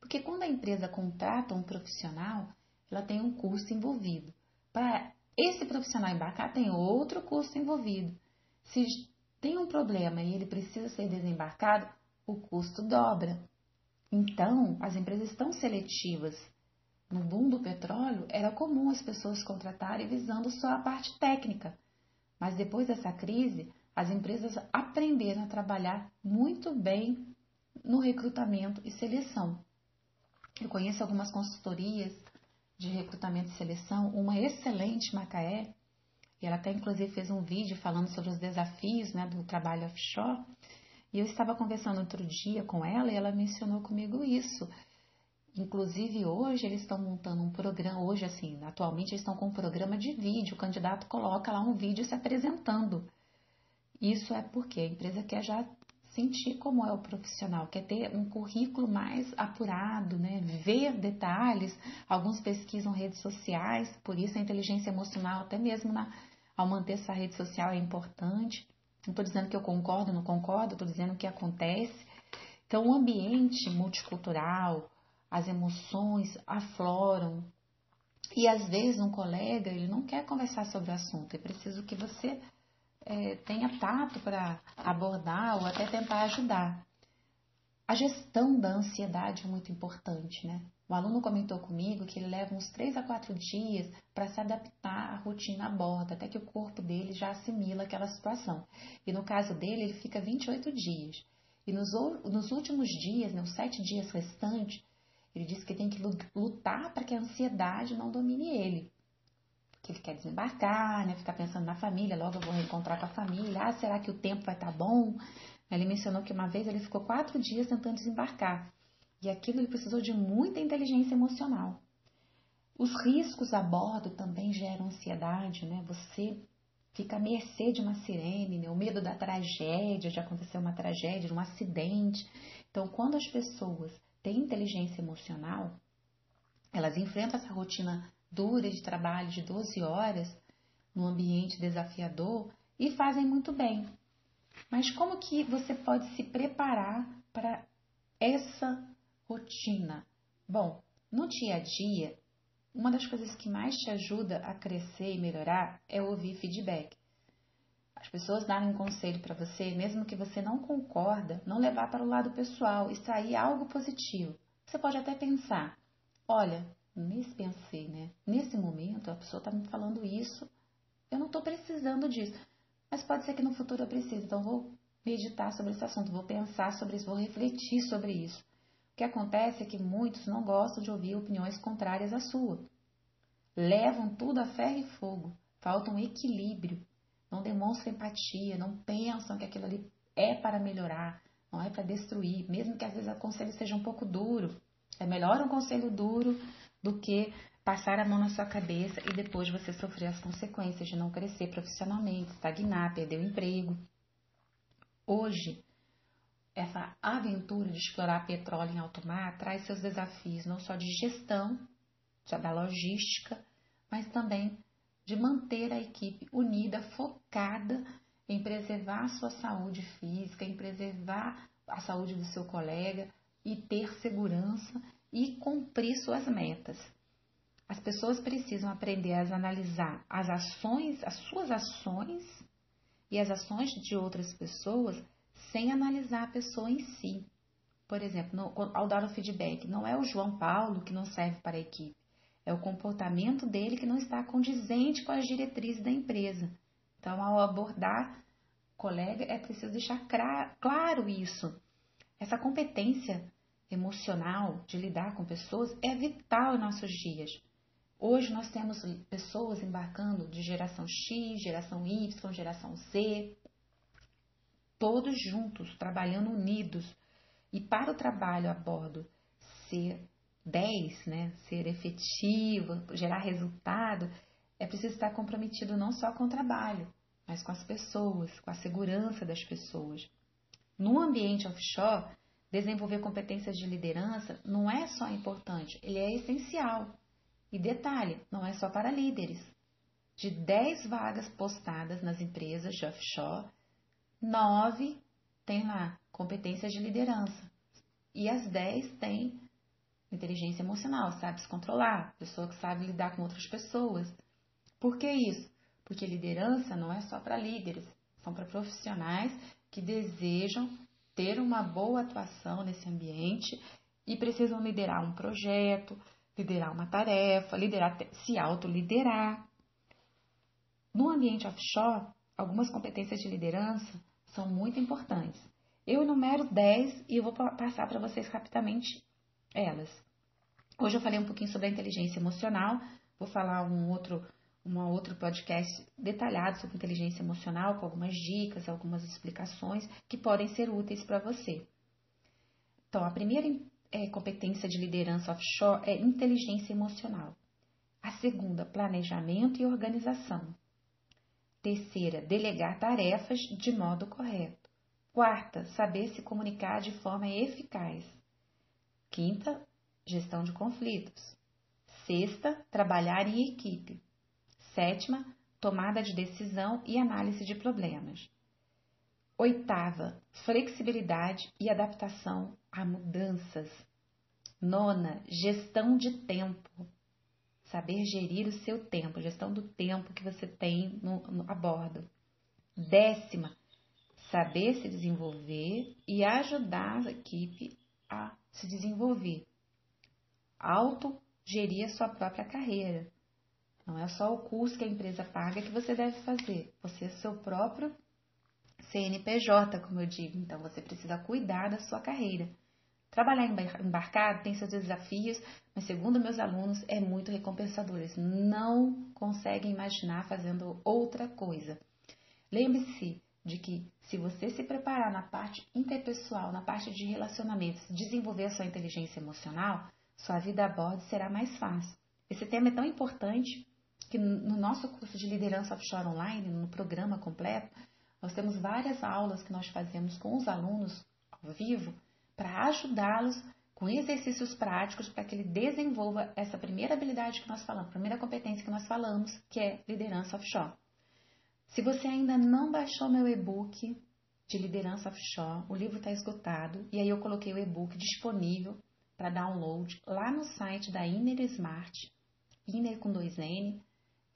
porque quando a empresa contrata um profissional, ela tem um custo envolvido. Para esse profissional embarcar, tem outro custo envolvido. Se tem um problema e ele precisa ser desembarcado, o custo dobra. Então, as empresas estão seletivas no boom do petróleo, era comum as pessoas contratarem visando só a parte técnica. Mas depois dessa crise, as empresas aprenderam a trabalhar muito bem no recrutamento e seleção. Eu conheço algumas consultorias de recrutamento e seleção, uma excelente Macaé, e ela até inclusive fez um vídeo falando sobre os desafios né, do trabalho offshore. E eu estava conversando outro dia com ela e ela mencionou comigo isso, Inclusive, hoje eles estão montando um programa, hoje assim, atualmente eles estão com um programa de vídeo, o candidato coloca lá um vídeo se apresentando. Isso é porque a empresa quer já sentir como é o profissional, quer ter um currículo mais apurado, né? ver detalhes. Alguns pesquisam redes sociais, por isso a inteligência emocional, até mesmo na, ao manter essa rede social, é importante. Não estou dizendo que eu concordo, não concordo, estou dizendo o que acontece. Então, o ambiente multicultural, as emoções afloram. E às vezes um colega ele não quer conversar sobre o assunto, é preciso que você é, tenha tato para abordar ou até tentar ajudar. A gestão da ansiedade é muito importante, né? O aluno comentou comigo que ele leva uns 3 a 4 dias para se adaptar à rotina a bordo, até que o corpo dele já assimila aquela situação. E no caso dele, ele fica 28 dias. E nos, nos últimos dias, né, os 7 dias restantes, ele diz que tem que lutar para que a ansiedade não domine ele. Que ele quer desembarcar, né? ficar pensando na família, logo eu vou reencontrar com a família. Ah, será que o tempo vai estar tá bom? Ele mencionou que uma vez ele ficou quatro dias tentando desembarcar. E aquilo ele precisou de muita inteligência emocional. Os riscos a bordo também geram ansiedade, né? Você fica à mercê de uma sirene, né? o medo da tragédia, de acontecer uma tragédia, de um acidente. Então, quando as pessoas têm inteligência emocional, elas enfrentam essa rotina dura de trabalho de 12 horas num ambiente desafiador e fazem muito bem. Mas como que você pode se preparar para essa rotina? Bom, no dia a dia, uma das coisas que mais te ajuda a crescer e melhorar é ouvir feedback. As pessoas darem um conselho para você, mesmo que você não concorda, não levar para o lado pessoal, extrair algo positivo. Você pode até pensar, olha, nesse pensei, né? Nesse momento a pessoa está me falando isso, eu não estou precisando disso. Mas pode ser que no futuro eu precise, então vou meditar sobre esse assunto, vou pensar sobre isso, vou refletir sobre isso. O que acontece é que muitos não gostam de ouvir opiniões contrárias à sua. Levam tudo a ferro e fogo, falta um equilíbrio não demonstram empatia, não pensam que aquilo ali é para melhorar, não é para destruir, mesmo que às vezes o conselho seja um pouco duro. É melhor um conselho duro do que passar a mão na sua cabeça e depois você sofrer as consequências de não crescer profissionalmente, estagnar, perder o emprego. Hoje, essa aventura de explorar petróleo em alto mar traz seus desafios não só de gestão, da logística, mas também de manter a equipe unida, focada em preservar a sua saúde física, em preservar a saúde do seu colega e ter segurança e cumprir suas metas. As pessoas precisam aprender a analisar as ações, as suas ações e as ações de outras pessoas sem analisar a pessoa em si. Por exemplo, no, ao dar o feedback, não é o João Paulo que não serve para a equipe, é o comportamento dele que não está condizente com as diretrizes da empresa. Então, ao abordar colega, é preciso deixar claro isso. Essa competência emocional de lidar com pessoas é vital em nossos dias. Hoje nós temos pessoas embarcando de geração X, geração Y, geração Z, todos juntos, trabalhando unidos. E para o trabalho a bordo ser 10, né, ser efetivo, gerar resultado, é preciso estar comprometido não só com o trabalho, mas com as pessoas, com a segurança das pessoas. No ambiente offshore, desenvolver competências de liderança não é só importante, ele é essencial. E detalhe, não é só para líderes. De 10 vagas postadas nas empresas de offshore, 9 tem lá competências de liderança. E as 10 têm inteligência emocional, sabe se controlar, pessoa que sabe lidar com outras pessoas. Por que isso? Porque liderança não é só para líderes, são para profissionais que desejam ter uma boa atuação nesse ambiente e precisam liderar um projeto, liderar uma tarefa, liderar, se autoliderar. No ambiente offshore, algumas competências de liderança são muito importantes. Eu enumero 10 e eu vou passar para vocês rapidamente elas. Hoje eu falei um pouquinho sobre a inteligência emocional, vou falar um outro, um outro podcast detalhado sobre inteligência emocional, com algumas dicas, algumas explicações que podem ser úteis para você. Então, a primeira é, competência de liderança offshore é inteligência emocional. A segunda, planejamento e organização. Terceira, delegar tarefas de modo correto. Quarta, saber se comunicar de forma eficaz. Quinta, gestão de conflitos. Sexta, trabalhar em equipe. Sétima, tomada de decisão e análise de problemas. Oitava, flexibilidade e adaptação a mudanças. Nona, gestão de tempo. Saber gerir o seu tempo, gestão do tempo que você tem no, no, a bordo. Décima, saber se desenvolver e ajudar a equipe a se desenvolver. Auto gerir a sua própria carreira. Não é só o curso que a empresa paga que você deve fazer. Você é seu próprio CNPJ, como eu digo. Então você precisa cuidar da sua carreira. Trabalhar embarcado tem seus desafios, mas segundo meus alunos é muito recompensador. Eles não conseguem imaginar fazendo outra coisa. Lembre-se de que se você se preparar na parte interpessoal, na parte de relacionamentos, desenvolver a sua inteligência emocional, sua vida a bordo será mais fácil. Esse tema é tão importante que no nosso curso de liderança offshore online, no programa completo, nós temos várias aulas que nós fazemos com os alunos ao vivo para ajudá-los com exercícios práticos para que ele desenvolva essa primeira habilidade que nós falamos, primeira competência que nós falamos, que é liderança offshore. Se você ainda não baixou meu e-book de liderança offshore, o livro está esgotado e aí eu coloquei o e-book disponível para download lá no site da Inner Smart, Inner com dois N,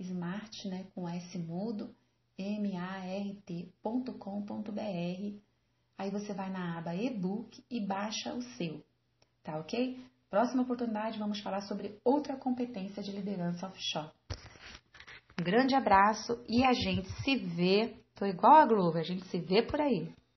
Smart né, com S mudo, mart.com.br Aí você vai na aba e-book e baixa o seu, tá ok? Próxima oportunidade vamos falar sobre outra competência de liderança offshore. Um grande abraço e a gente se vê, tô igual a Globo, a gente se vê por aí.